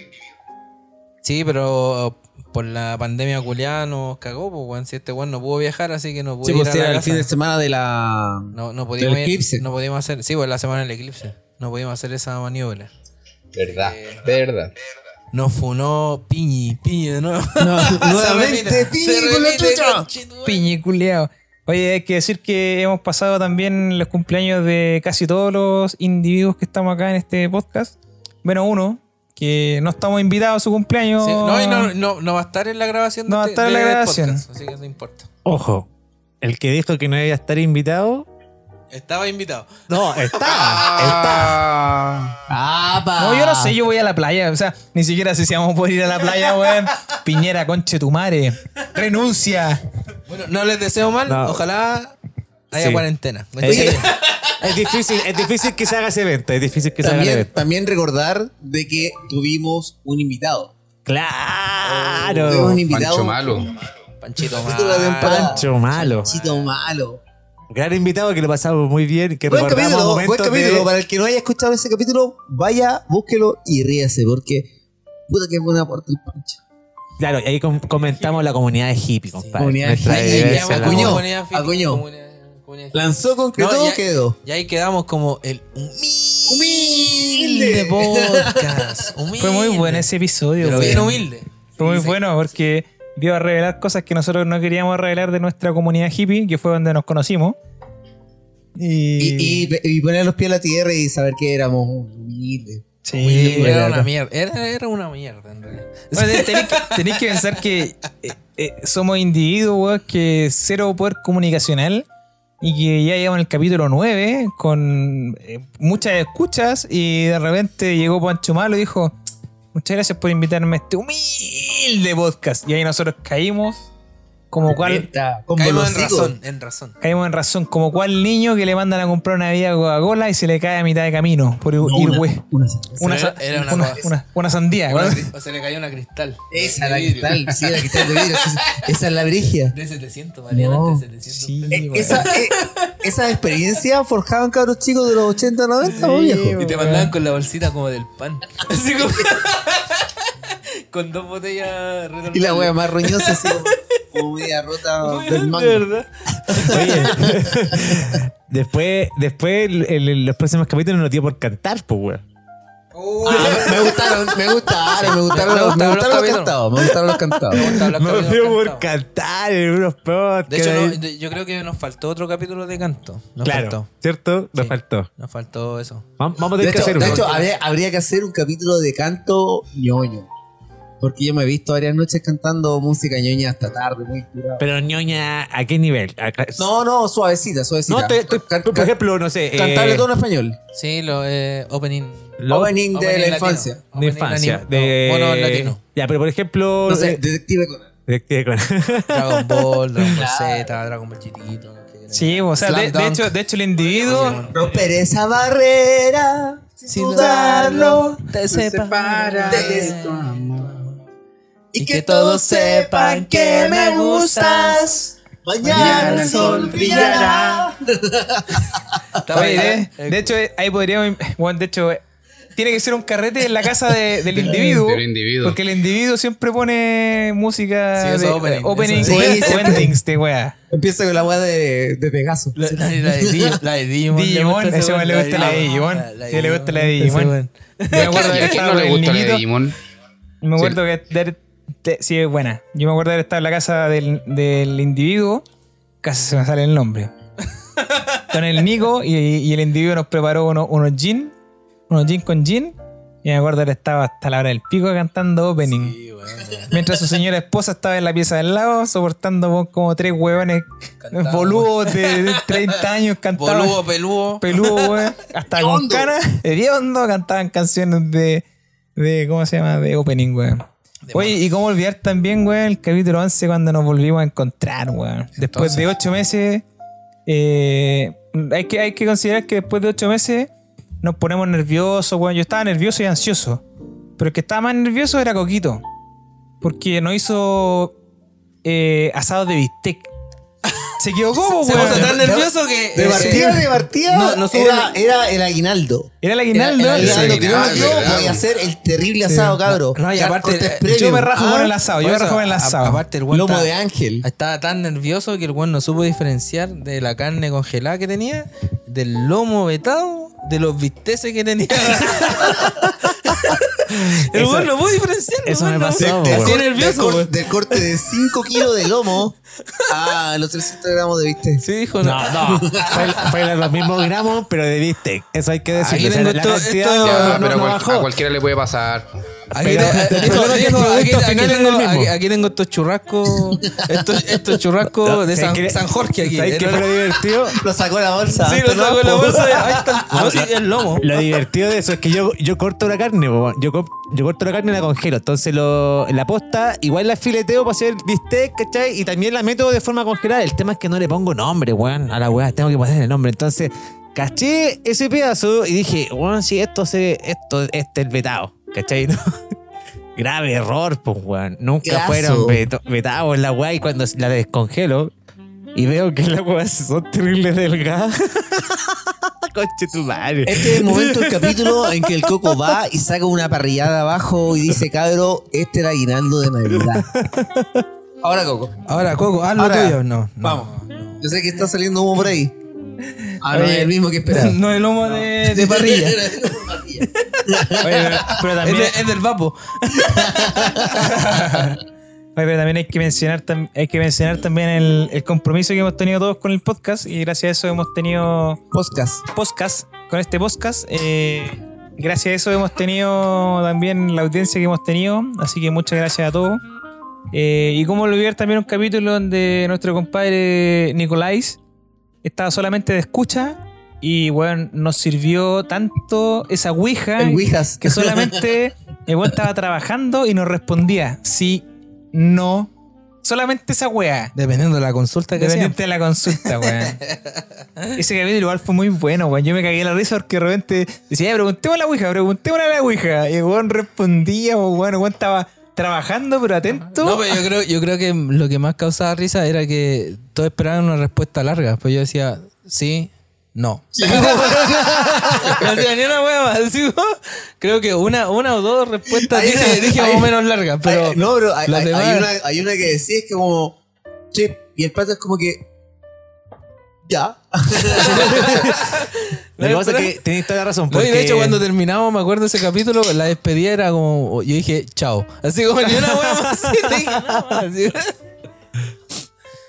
Sí, pero por la pandemia culiada nos cagó, pues, weón. Si este weón no pudo viajar, así que no pudo Sí, ir pues a era la el fin de semana de la. No, no podíamos del ir- eclipse. no podíamos hacer, sí, pues la semana del eclipse. No podíamos hacer esa maniobra. Verdad, verdad. Nos funó Piñi, Piñi de nuevo. No, *laughs* nuevamente, Piñi con la chucha. conchetumare. Piñiculeado. Oye, hay que decir que hemos pasado también los cumpleaños de casi todos los individuos que estamos acá en este podcast. Bueno, uno, que no estamos invitados a su cumpleaños. Sí, no, y no, no, no va a estar en la grabación No va a de- estar en la del grabación. podcast, así que no importa. Ojo, el que dijo que no iba a estar invitado. Estaba invitado. No, está. está. Ah, ¡Ah, pa! No, yo no sé, yo voy a la playa. O sea, ni siquiera sé si vamos a poder ir a la playa, *laughs* weón. Piñera, conche tu madre. Renuncia. Bueno, no les deseo mal. No. Ojalá haya Sí. cuarentena. Oye, es difícil, es difícil que se haga ese evento. Es difícil que se haga También, evento. también recordar de que tuvimos un invitado. Claro. Tuvimos un invitado. Pancho Malo. Panchito *laughs* Capítulo de mal. temporada. Pancho malo. Chito malo. Gran invitado que lo pasamos muy bien. Que Buen capítulo, buen momentos capítulo. de- Para el que no haya escuchado ese capítulo, vaya, búsquelo y ríase, porque puta que buena aporte el Pancho. Claro, y ahí com- comentamos la comunidad de hippie, compadre. comunidad Nuestra hippie. acuñó. Acuñó. Lanzó, concretó, No, ya- quedó. Y ahí quedamos como el Humilde. humilde podcast. Humilde. *laughs* Fue muy bueno ese episodio, Pero bien humilde. Fue muy Sí, bueno porque dio a revelar cosas que nosotros no queríamos revelar de nuestra comunidad hippie, que fue donde nos conocimos. Y, Y, y, y poner los pies a la tierra y saber que éramos humildes. sí, Era era- una mierda. Era, era una mierda, en realidad. Bueno, tenéis, que, que pensar que eh, eh, somos individuos weón, que cero poder comunicacional y que ya llevamos el capítulo 9 con eh, muchas escuchas y de repente llegó Pancho Malo y dijo muchas gracias por invitarme a este humilde podcast y ahí nosotros caímos como cual Caímos en razón, en razón. caímos en razón, como cual niño que le mandan a comprar una bebida Coca-Cola y se le cae a mitad de camino por ir, ir, güey. Una, Una, una una, una- una sandía. O se le cayó una cristal. esa la cristal, sí, la cristal de vidrio. Esa, *laughs* esa es la brigia. De 700, valían No. antes 700. Sí. Eh, esa, eh, esa experiencia forjaban cabros chicos de los 80, 90, ¿no, viejo? Y te mandaban con la bolsita como del pan. *laughs* Así como. Con dos botellas. Y la wea más roñosa, así *laughs* como, media rota del De mango. verdad. Oye, *laughs* después, después el- el- los próximos capítulos nos dio por cantar, pues, weón. Ah, me, me gustaron, me gustaron, me gustaron, Me los- gustaron me gustaron los cantados, me gustaron los cantados. Me Nos dio por cantados. cantar en unos podcasts. De hecho, no, de- yo creo que nos faltó otro capítulo de canto. Nos claro, faltó. ¿cierto? Nos Sí. faltó. Nos faltó eso. Vam- Vamos a De tener que hecho, hacer de uno. hecho habría, habría que hacer un capítulo de canto ñoño. Porque yo me he visto varias noches cantando música ñoña hasta tarde, muy curado. Pero ñoña, ¿a qué nivel? No, no, suavecita, suavecita. No, te- te- por ejemplo, no sé. Cantable eh, todo en español. Sí, lo eh, opening. lo- Opening de opening la latino. infancia. de infancia. De, No, mono latino. Ya, pero por ejemplo. No sé, eh, Detective Conan. Detective Conan. *laughs* Dragon Ball, Dragon Ball. Z, Dragon Ball qué. Sí, o sea, de, hecho, de hecho el individuo Romper esa barrera sin dudarlo, te separa de tu amor. Y que todos sepan que me gustas. Mañana el sol brillará. *laughs* Está Oye, bien, de, eh, de hecho, eh, ahí podríamos. *laughs* Bueno, de hecho, eh, tiene que ser un carrete en la casa de- *laughs* del individuo. Porque el individuo siempre pone música. Sí, eso de, opening, opening eso o, sí. endings de wea. Empieza con la weá de, de Pegaso. La, la- la de Digimon. La de Digimon. Digimon, le gusta ese weón le gusta la de Digimon. La- la de Sí, le gusta la de Ese Digimon. weón. Yo me acuerdo de ¿Y haber a quién estado no le el gusta la de. Digimon? Me acuerdo que de de- sí es buena. Yo me acuerdo de haber estado en la casa del, del individuo. Casi se me sale el nombre. *laughs* Con el Nico y, y el individuo nos preparó unos, unos gin. Unos gin con gin. Y me acuerdo de haber estado hasta la hora del pico cantando opening. Sí. Mientras su señora esposa estaba en la pieza del lado soportando como tres huevones Cantando. boludos de, de 30 años cantaban Boludo, peludo. peludo, weón. Hasta con canas, hediondo, cantaban canciones de, de. ¿Cómo se llama? De opening, weón. De Oye, y cómo olvidar también, weón, el capítulo 11 cuando nos volvimos a encontrar, weón. Después de ocho meses, eh, hay, que, hay que considerar que después de ocho meses nos ponemos nerviosos, weón. Yo estaba nervioso y ansioso. Pero el que estaba más nervioso era Coquito. Porque nos hizo eh, asado de bistec. Se equivocó, Se puso tan nervioso que. De eh, partida, de partida, no- no subo era, era el aguinaldo. Era el Era aguinaldo. el aguinaldo Sí, que no ah, nos dio, verdad. voy a hacer el terrible asado, cabro. No, y aparte, eh. Yo me rajo Ah, con el asado. Yo por me rajo con el a- asado. Aparte, el weón Lomo de ángel. Estaba tan nervioso que el weón no supo diferenciar de la carne congelada que tenía, del lomo vetado, de los bisteces que tenía. *laughs* *laughs* *laughs* el weón no pudo diferenciar. eso me pasó, cor- nervioso, del, corte de 5 kilos de lomo a los 300 gramos de bistec. Sí, dijo, no. No. Fue, fue los mismos gramos, pero de bistec. Eso hay que decirlo. Aquí O sea, tengo la esto- cantidad esto- no, Ya, no- pero no cual- a cualquiera le puede pasar. *laughs* Aquí, Pero tengo, aquí- estos churrascos, estos, estos churrascos No, de ¿sabes San, Jorge aquí. ¿Sabes qué Eh, fue lo divertido? *laughs* Lo sacó la bolsa. Sí, lo saco de la bolsa. Ahí está. *laughs* No, sí, el lomo. Lo divertido de eso es que yo, yo corto la carne, yo, yo corto la carne y la congelo. Entonces lo, la posta, igual la fileteo para hacer bistec, ¿cachai? Y también la meto de forma congelada. El tema es que no le pongo nombre, weón. A la weá, tengo que poner el nombre. Entonces, caché ese pedazo y dije, weón, si esto se, esto, este es el vetado, ¿cachai? *laughs* ¿No? Grave error, pues, weón. Nunca Graso. fueron veto- vetados en la weá y cuando la descongelo y veo que las weas son terribles delgadas. *laughs* Conche tu madre. Este es el momento del capítulo en que el coco va y saca una parrillada abajo y dice, cabro, este era aguinaldo de Navidad. Ahora, Coco. Ahora, Coco, haz lo Ahora, tuyo. No, no. Vamos. Yo sé que está saliendo humo por ahí. Ah, no, es el mismo que esperaba. *laughs* No el lomo de, *laughs* de parrilla. Oye, pero, pero es, también, de- es del vapo. *laughs* oye, pero también hay que mencionar, tam- hay que mencionar también el, el compromiso que hemos tenido todos con el podcast y gracias a eso hemos tenido Podcast. podcast, con este podcast. eh, gracias a eso hemos tenido también la audiencia que hemos tenido, así que muchas gracias a todos. Eh, y como olvidar también un capítulo donde nuestro compadre Nicolás estaba solamente de escucha y bueno, nos sirvió tanto esa ouija que solamente el weón estaba trabajando y nos respondía sí, no, Solamente esa weá. Dependiendo de la consulta que. Dependiente de la consulta, weón. *laughs* Ese capítulo igual fue muy bueno, weón. Yo me cagué en la risa porque de repente decía, preguntémosle a la Ouija, preguntémosle a la Ouija. Y el weón respondía, weón, el weón estaba trabajando, pero atento. No, pero yo creo, yo creo que lo que más causaba risa era que todos esperaban una respuesta larga. Pues yo decía, sí, no. *laughs* *laughs* no ni una hueva. Así, ¿no? creo que una, una o dos respuestas Hay dije, una- dije hay- más o menos largas, pero. Hay- no, pero hay una, hay una que decís que como. Sí, y el pato es como que. Ya. *laughs* Lo que pasa es que *laughs* tenéis toda la razón. No, Porque y de hecho, cuando terminamos, me acuerdo ese capítulo, la despedida era como. Yo dije, chao. Así como ni una hueva más. *laughs* Dije.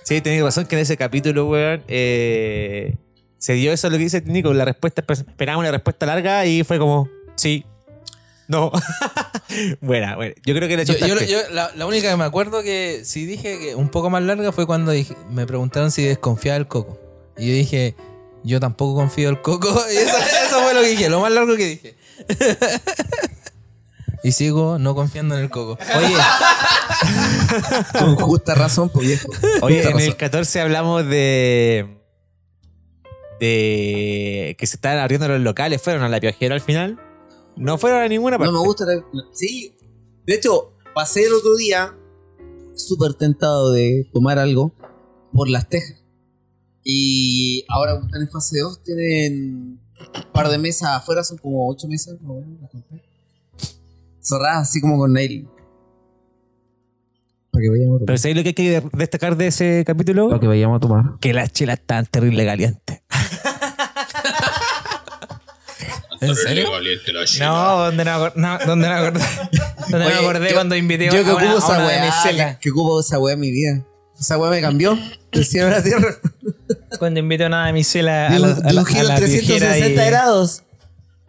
Sí, tenéis razón que en ese capítulo, weón, eh, se dio eso lo que dice Nico, la respuesta, esperábamos una respuesta larga y fue como, sí, no. *laughs* buena, bueno, yo creo que le Yo, yo- la, la única que me acuerdo que sí dije que un poco más larga fue cuando dije- me preguntaron si desconfiaba del coco. Y yo dije, yo tampoco confío del coco. *laughs* Y eso, eso fue lo que dije, lo más largo que dije. *laughs* y sigo no confiando en el coco. Oye, *laughs* Con justa razón, pues viejo. oye, en el razón. 14 hablamos de... De que se estaban abriendo los locales, fueron a la piojera al final. No fueron a ninguna parte. No me gusta. la- Sí. De hecho, pasé el otro día súper tentado de tomar algo por las tejas. Y ahora como están en fase 2, tienen un par de mesas afuera, son como 8 mesas. más o menos, las conté. Cerradas así como con nail. Para que vayamos a Pero tomar. ¿sabéis lo que hay que destacar de ese capítulo? Para que vayamos a tomar. Que las chelas estaban terrible calientes. *laughs* ¿En serio? No, donde no, acor- no, donde no acordé, donde Oye, no acordé yo- cuando invité Yo que a una, ocupo a esa una weá, damisela. que, que ocupo esa weá en mi vida. Esa weá me cambió del cielo a la tierra. Cuando invité a una damisela a De la, un, a la, un a la 360 viejera y- grados.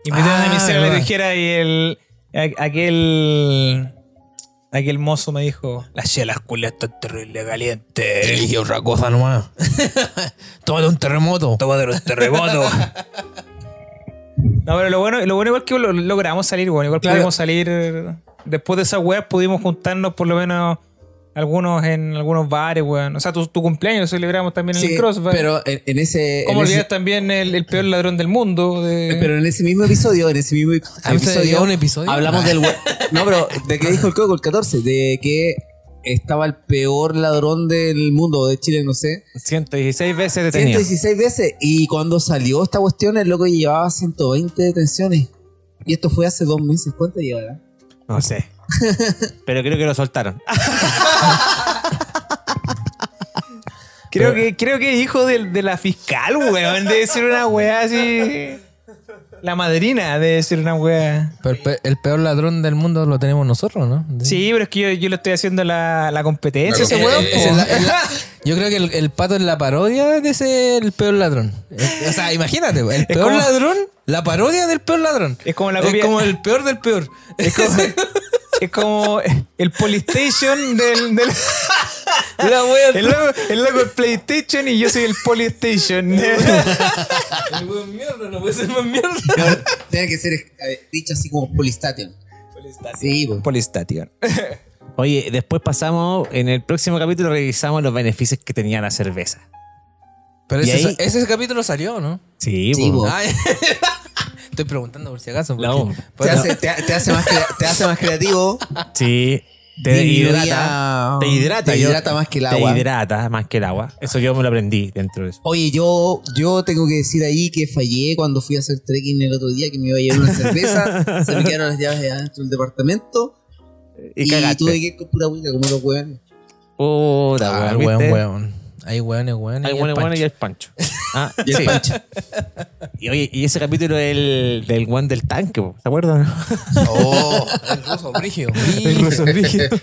Invité a una Ah, damisela a la viejera y el a- aquel aquel mozo me dijo, las chelas culias están terrible calientes. Elige otra cosa nomás. *laughs* Tómate un terremoto. Tómate los terremotos. No, pero lo bueno, lo bueno igual que lo- logramos salir, bueno, igual Claro. pudimos salir después de esa web pudimos juntarnos por lo menos algunos en algunos bares, weón. O sea, tu, tu cumpleaños lo celebramos también en Sí, el Crossbar. pero en, en ese. ¿Cómo en ese- también el, el peor ladrón del mundo? De... pero en ese mismo episodio, en ese mismo ¿A usted episodio, dio un episodio? hablamos Ah. del we- *laughs* No, pero de que dijo el Coco el 14, de que estaba el peor ladrón del mundo, de Chile, no sé. 116 veces detenido. 116 veces. Y cuando salió esta cuestión, el loco llevaba 120 detenciones. Y esto fue hace dos meses. ¿Cuánto llevará? No sé. *laughs* Pero creo que lo soltaron. Creo que, creo que hijo del- de, la fiscal, weón. Debe ser una weá así. La madrina debe ser una weá. Pero el, pe- el peor ladrón del mundo lo tenemos nosotros, ¿no? Sí, pero es que yo, yo le estoy haciendo la, la competencia a ese weón. eh, es es yo creo que el, el pato es la parodia de ese el peor ladrón. Eh, O sea, imagínate, el peor como- ladrón, la parodia del peor ladrón. Es como la Es copia- como el peor del peor. Es como, es como el Polystation del. del *laughs* La wea- el, logo, el logo es PlayStation y yo soy el Polystation. El weón mierda, no puede ser más mierda. Tiene que ser eh, dicho así como Polystation. Sí, pues. Polystation. *laughs* Oye, después pasamos, en el próximo capítulo revisamos los beneficios que tenía la cerveza. Pero ese, ahí- ese capítulo salió, ¿no? Sí, Sí, po. po. Ay, *laughs* Estoy preguntando por si acaso. porque- No. Te hace, te, te hace más crea- te hace más creativo. Sí. Te hidrata. Te hidrata. Te yo- hidrata más que el agua. Te hidrata más que el agua. Eso yo me lo aprendí dentro de eso. Oye, yo, yo tengo que decir ahí que fallé cuando fui a hacer trekking el otro día, que me iba a llevar una cerveza, *laughs* se me quedaron las llaves adentro del departamento Y, tuve que ir con pura hueca como los hueones. Puta, Ah, ¿viste? weón. Hay weones, weones. Hay bueno Pancho. y el pancho. *laughs* Ah, Y el sí. pancho. *laughs* Y, oye, y ese capítulo del, del one del tanque, ¿se acuerdan? Oh, el ruso brígido. El ruso brígido. *laughs*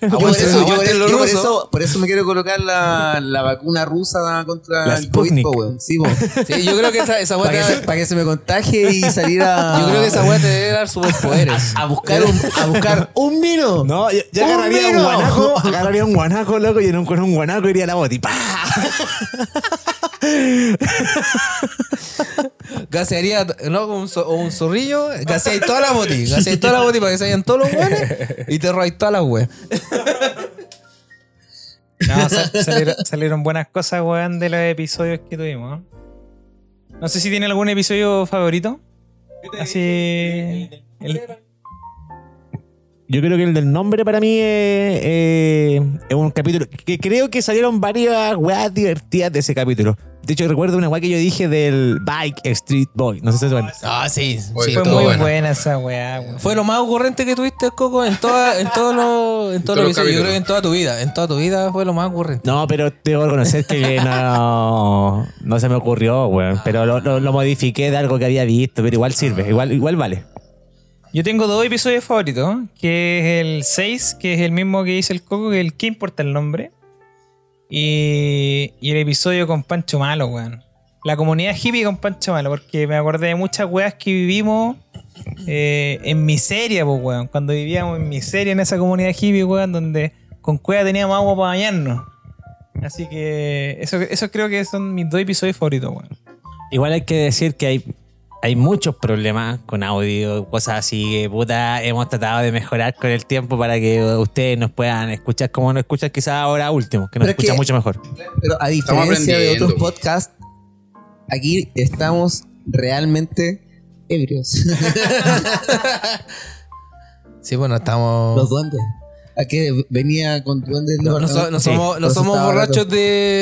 Yo por eso, yo por aguante eso- lo yo por ruso. eso- por eso me quiero colocar la, la vacuna rusa contra La el COVID. Sí. Sí, yo creo que esa, esa para, que se, para que se me contagie y salir a. Yo creo que esa weá te debe dar superpoderes. a buscar un, a buscar un vino. No, yo, yo ¡Un agarraría un guanaco, *laughs* agarraría un guanaco, loco, y en un, con un guanaco iría a la boti. ¡Pah! Gasearía, no, un, zo- o un zorrillo, gaseáis toda la boti, gaseáis toda la boti para que se vayan todos los weones y te robáis todas las weas. No, sa- salieron, salieron buenas cosas, weón, de los episodios que tuvimos. No sé si tiene algún episodio favorito. Así. el- Yo creo que el del nombre para mí es, eh, es un capítulo que creo que salieron varias weas divertidas de ese capítulo. De hecho, recuerdo una wea que yo dije del Bike Street Boy. No sé si se suena. Ah, sí. Fue todo muy buena esa weá, weón. Fue lo más ocurrente que tuviste, Coco, en toda, en todos los, en los los episodios. Yo creo que en toda tu vida. En toda tu vida fue lo más ocurrente. No, pero debo reconocer que no, no se me ocurrió, weón. Pero lo, lo- lo modifiqué de algo que había visto, pero igual sirve, igual, igual vale. Yo tengo dos episodios favoritos, que es el 6, que es el mismo que dice el Coco, que el ¿Qué importa el nombre? Y, y el episodio con Pancho Malo, weón. La comunidad hippie con Pancho Malo, porque me acordé de muchas weas que vivimos eh, en miseria, pues, weón. Cuando vivíamos en miseria en esa comunidad hippie, weón, donde con cueva teníamos agua para bañarnos. Así que eso, eso creo que son mis dos episodios favoritos, weón. Igual hay que decir que hay, hay muchos problemas con audio, cosas así que puta hemos tratado de mejorar con el tiempo para que ustedes nos puedan escuchar como nos escuchan quizás ahora último, que nos Pero es escuchan que- mucho mejor. Pero a Estamos diferencia de otros podcasts, aquí estamos realmente ebrios. *laughs* Sí, bueno, estamos. Los duendes. ¿A qué venía con duendes? No, no so- no Sí, somos, no somos borrachos de,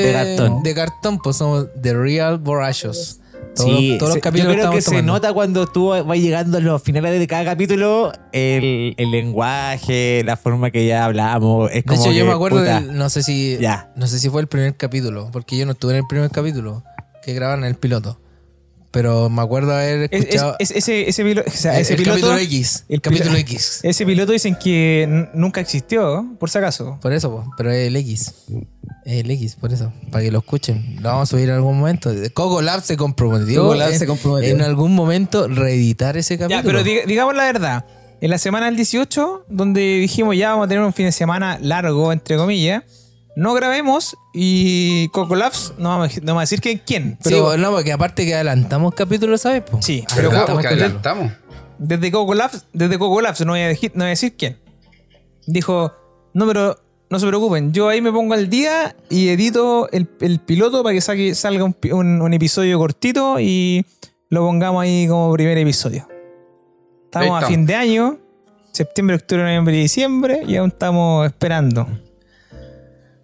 De cartón. de cartón, pues somos the real borrachos. Todos, Sí, todos los capítulos yo creo que se tomando. nota cuando tú vas llegando a los finales de cada capítulo el, el lenguaje, la forma que ya hablamos. Es De como hecho, yo me acuerdo del, no sé si Ya. no sé si fue el primer capítulo, porque yo no estuve en el primer capítulo que grabaron en el piloto. Pero me acuerdo haber Es- es- escuchado es- ese, ese, pilo- o sea, el, ese el piloto. capítulo X. El capítulo X. *laughs* Ese piloto dicen que nunca existió, por si acaso. Por eso, po, pero es el X. Es el X, por eso. Para que lo escuchen. Lo vamos a subir en algún momento. Coco Lab se comprometió, Coco Lab en, se comprometió. en algún momento reeditar ese capítulo. Ya, pero diga- digamos la verdad. En la semana del 18, donde dijimos ya vamos a tener un fin de semana largo, entre comillas, no grabemos y Coco Labs, no vamos, a- no vamos a decir que quién, Sí, pero bueno, porque aparte que adelantamos capítulos, ¿sabes? po? Sí, pero. Adelantamos Porque adelantamos. desde Coco Labs, desde Coco Labs, no voy a decir, no voy a decir quién. Dijo, no, pero no se preocupen, yo ahí me pongo al día y edito el, el piloto para que saque- salga un, pi- un- un episodio cortito y lo pongamos ahí como primer episodio. Estamos a estamos. fin de año, septiembre, octubre, noviembre y diciembre, y aún estamos esperando.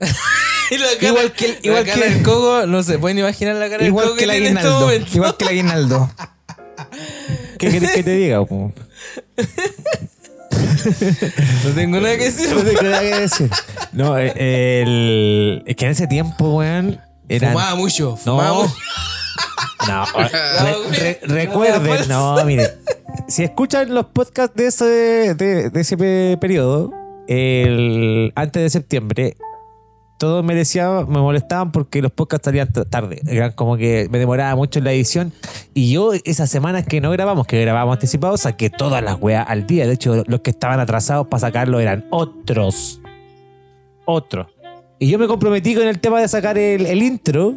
*laughs* Cara, Igual que el- la igual cara que- del Coco, no se pueden imaginar la cara del Igual Coco que el tiene en este aguinaldo. momento. Igual que el aguinaldo. *laughs* ¿Qué querés que te diga? po? *laughs* No tengo nada que decir. No tengo nada que decir. No, eh, el, es que en ese tiempo, weón, eran... Fumaba mucho. No, Fumaba mucho. no, re- re- recuerden, no, mire, si escuchan los podcasts de ese, de, de ese pe- periodo, el, antes de septiembre, todos me decían, me molestaban porque los podcasts salían tarde. Eran como que me demoraba mucho en la edición. Y yo, esas semanas que no grabamos, que grabábamos anticipados, saqué todas las weas al día. De hecho, los que estaban atrasados para sacarlo eran otros. Otros. Y yo me comprometí con el tema de sacar el, el intro.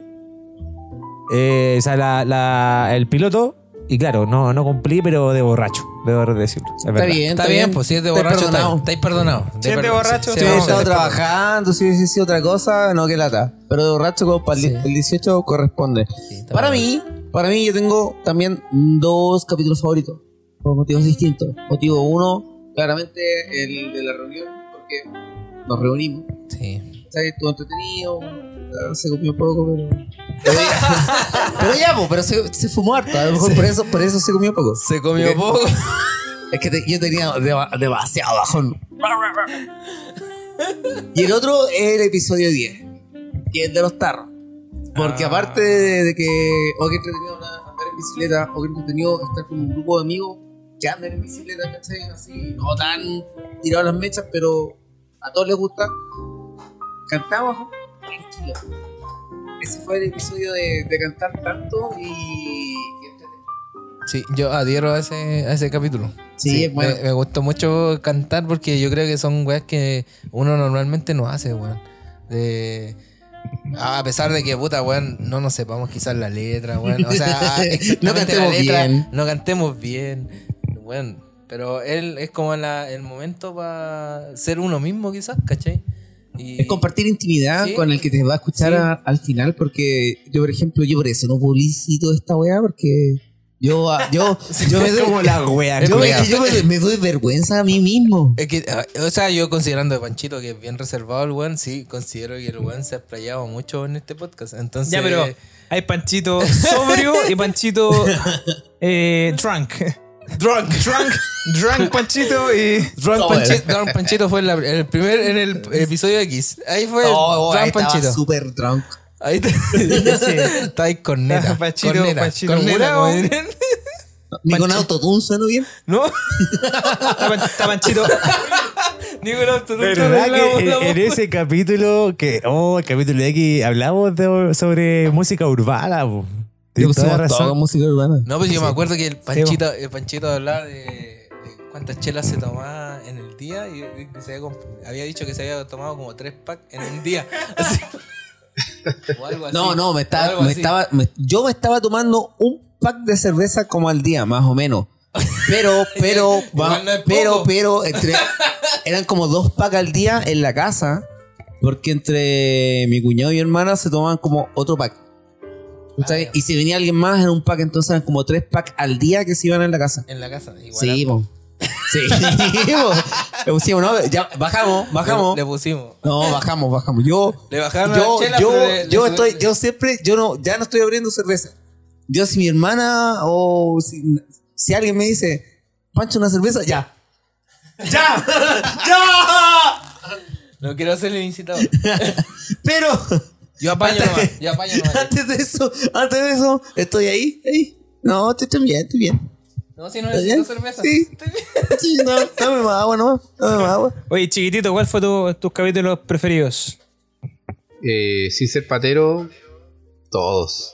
eh, o sea, la- la- el piloto. Y claro, no, no cumplí, pero de borracho. Debo decirlo. es Está bien, Está bien, pues si es de borracho, perdonado. estáis perdonados. Si es de borracho, sí, sí, Si a estado trabajando, si hubiese sido otra cosa, no que lata. Pero de borracho como para el, Sí. el 18 corresponde. Sí, Para bien. mí, para mí yo tengo también dos capítulos favoritos. Por motivos distintos. Motivo uno, claramente el de la reunión, porque nos reunimos. Sí. O sea, que estuvo entretenido, se comió poco, pero... Pero ya, *laughs* pero, ya, po, pero se, se fumó harto. A lo mejor por, eso, por eso se comió poco. Se comió Porque- poco. *laughs* Es que te- yo tenía dema- demasiado bajón. Y el otro es el episodio 10, que es de los tarros. Porque Ah. aparte de, que, o que entretenido andar en bicicleta, o que entretenido estar con un grupo de amigos que andan en bicicleta, ¿cachai? Así, no tan tirados las mechas, pero a todos les gusta. Cantamos tranquilo. Ese fue el episodio de, de cantar tanto y. Sí, yo adhiero a ese, a ese capítulo. Sí, bueno. me, me gustó mucho cantar porque yo creo que son weas que uno normalmente no hace, weón. De- a pesar de que, puta, weón, no nos sepamos quizás la letra, weón. O sea, *laughs* exactamente No la cantemos letra, bien. No cantemos bien, weón. Pero él es como la- el momento para ser uno mismo, quizás, ¿cachai? Y- Es compartir intimidad Sí. con el que te va a escuchar Sí. a- al final, porque yo, por ejemplo, yo por eso no publicito esta weá, porque yo, ah, yo, *laughs* *laughs* yo me doy como la wea. yo, me, culiao. yo me- me doy vergüenza a mí mismo. Es que, ah, o sea, yo considerando a Panchito que es bien reservado el weón, sí, considero que el weón se ha explayado mucho en este podcast. Entonces, Ya, pero hay Panchito sobrio y Panchito *laughs* eh, drunk. Drunk. Drunk, drunk *laughs* Panchito y. Drunk No, Panchito, Drunk Panchito fue en, la- en el primer, en el episodio X. Ahí fue Oh, Drunk Panchito. súper drunk. Ahí está. *laughs* Está ahí. Panchito- corneta, Panchito corneta, dirían. Ni con autotune suena bien. ¿No? Está, Pan- está Panchito. *laughs* Ni con autotune ¿Verdad hablamos que la en, ese capítulo que, oh, el capítulo X, hablamos de- sobre música urbana, po. Toda con música urbana. No, pues yo me acuerdo que el Panchito, el Panchito hablaba de, de cuántas chelas se tomaba en el día y y que se había, dicho que se había tomado como tres packs en un día. *laughs* Así. O algo así. No, no, me estaba, me estaba, me- yo me estaba tomando un pack de cerveza como al día, más o menos. Pero, *laughs* pero, va- no pero, pero, entre, eran como dos packs al día en la casa, porque entre mi cuñado y mi hermana se tomaban como otro pack. Ah, y si venía alguien más era un pack, entonces eran como tres packs al día que se iban en la casa. En la casa. Igual Sí, po. Sí, po. *laughs* *laughs* Le pusimos, ¿no? Ya, bajamos, bajamos. Le, le pusimos. No, bajamos, bajamos. Yo, Le bajaron yo, la chela, yo, le- yo estoy, yo siempre, yo no, ya no estoy abriendo cerveza. Yo si mi hermana o si, si alguien me dice, Pancho una cerveza, ya. *laughs* ¡Ya! ¡Ya! No quiero ser el incitador. Pero Yo apaño nomás. Yo apaño *laughs* nomás. antes de eso, antes de eso, estoy ahí, ahí. No, estoy, estoy bien, estoy bien. No, si no ¿Está necesito bien? cerveza. Sí. Estoy bien. *laughs* Sí, no, dame más agua, no, dame más agua. Oye, chiquitito, ¿cuál fue tu- tus capítulos preferidos? Eh, sin ser patero, todos.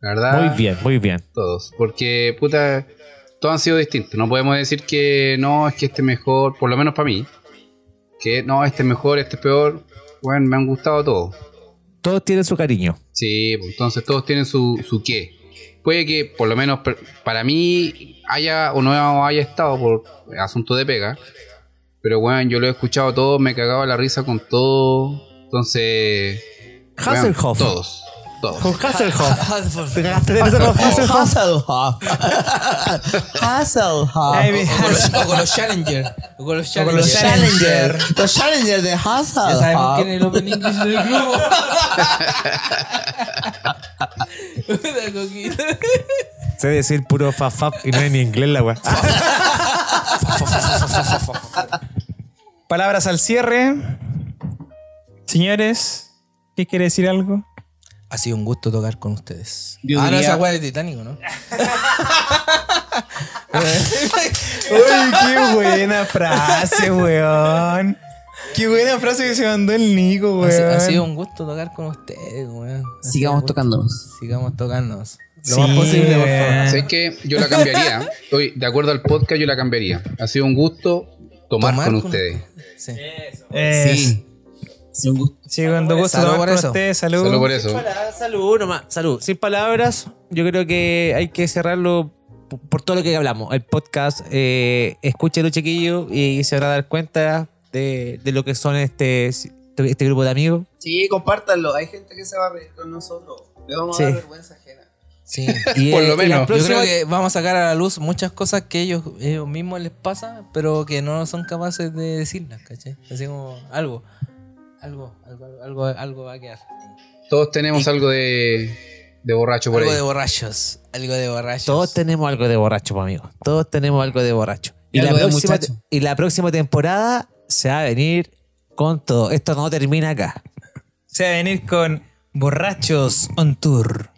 La verdad, Muy bien, muy bien. todos. Porque, puta, todos han sido distintos. No podemos decir que no, es que este es mejor, por lo menos para mí. Que no, este es mejor, este es peor. Bueno, me han gustado todos. Todos tienen su cariño. Sí, pues, entonces todos tienen su, su qué. Puede que, por lo menos para mí, haya o no haya estado por asunto de pega. Pero bueno, yo lo he escuchado todo, me cagaba la risa con todo. Entonces. Hasselhoff. Todos. Con Hasselhoff. ¿Te cagaste de risa con Hasselhoff? Hasselhoff. *laughs* Hasselhoff. *laughs* O con los, o con los Challenger. O con los Challenger. los Challenger. Los Challenger de Hasselhoff. Ya sabemos quién es el Open English del grupo. *laughs* Una coquita. Sé decir puro fafap y no es ni inglés la weá. Palabras al cierre. Señores, ¿qué quiere decir algo? Ha sido un gusto tocar con ustedes. Yo ah, no, esa weá de Titánico, ¿no? *laughs* Uy, qué buena frase, weón. Qué buena frase que se mandó el Nico, weón. ha sido un gusto tocar con ustedes, weón. Ha Sigamos tocándonos. Sigamos tocándonos. Lo Sí, más posible, por favor. ¿Sabes qué? Yo la cambiaría. Hoy, de acuerdo al podcast, yo la cambiaría. Ha sido un gusto tomar, Tomar con con- ustedes. Sí. Sí. Sí, un gusto. Sí, cuando gusto Salud por eso. ustedes, salud. Solo por eso. Salud nomás, salud. Sin palabras, yo creo que hay que cerrarlo por todo lo que hablamos. El podcast, eh, escúchelo chiquillo y se van a dar cuenta de, de lo que son este, este grupo de amigos. Sí, compártanlo. Hay gente que se va a reír con nosotros. Le vamos Sí. a dar vergüenza ajena. Sí. *laughs* Y, Por eh, lo la menos. Yo Yo próxima- creo que vamos a sacar a la luz muchas cosas que ellos, ellos mismos les pasa, pero que no son capaces de decirlas, ¿cachai? Así como algo, algo, algo, algo, algo va a quedar. Todos tenemos algo de, de borracho por Algo ahí. de borrachos, algo de borrachos. Todos tenemos algo de borracho, pues, amigos. Todos tenemos algo de borracho. Y, Y la algo de próxima, y la próxima temporada se va a venir con todo. Esto no termina acá. Se va a venir con Borrachos on Tour.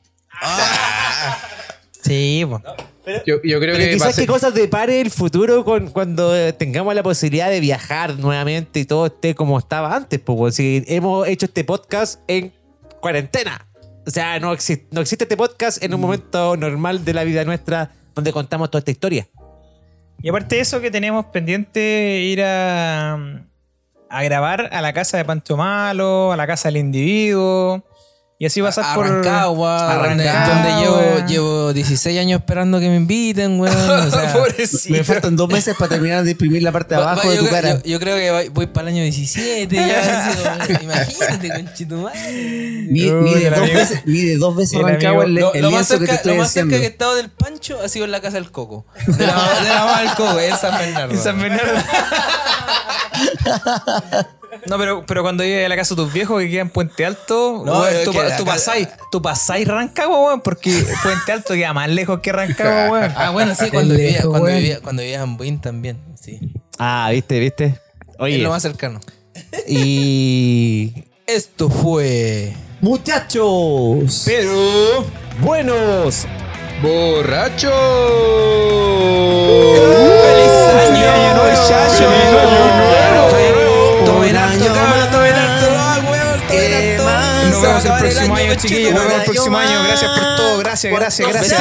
Sí, po. Yo, yo creo Pero que quizás qué cosas depare el futuro con, cuando tengamos la posibilidad de viajar nuevamente y todo esté como estaba antes. Pues, si hemos hecho este podcast en cuarentena. O sea, no, exi- no existe este podcast en un momento normal de la vida nuestra donde contamos toda esta historia. Y aparte de eso que tenemos pendiente ir a, a grabar a la casa de Pancho Malo, a la casa del individuo. Y así pasar por. Arrancagua, Arrancagua, donde llevo, llevo 16 años esperando que me inviten, weón. O *laughs* sea, Me faltan dos meses para terminar de imprimir la parte de abajo va- de tu creo- cara. yo- yo creo que voy, voy para el año 17 ya. así *laughs* como, imagínate, conchetumadre. Mide, mide dos veces, mide dos veces el Rancagua el, Lo, el lo más que te cerca, estoy lo más cerca que he estado del Pancho ha sido en la casa del Coco. De la, de la mamá del Coco, en San Bernardo. En San Bernardo. *laughs* No, pero, pero cuando llegues a la casa de tus viejos que quedan en Puente Alto, No, weón, es tú, tú pasáis, tú pasáis Rancagua, weón, porque Puente Alto queda más lejos que Rancagua, weón. Ah, bueno, sí, cuando vivía, lejos, cuando, vivía, cuando vivía en Buin también. Sí. Ah, viste, viste. Es Oye, lo más cercano. y. *laughs* Esto fue. Muchachos. Pero. Buenos. ¡Borracho! ¡Feliz año! muchacho! Nos vemos el próximo año, chiquillos. Nos vemos el próximo año. Gracias por todo. Gracias, gracias, gracias.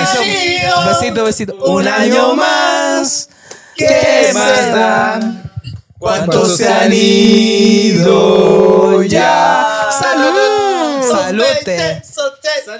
Besito, besito. Un año más. ¿Qué más da? ¿Cuántos se han ido ya? ¡Salud! ¡Salud! Salud.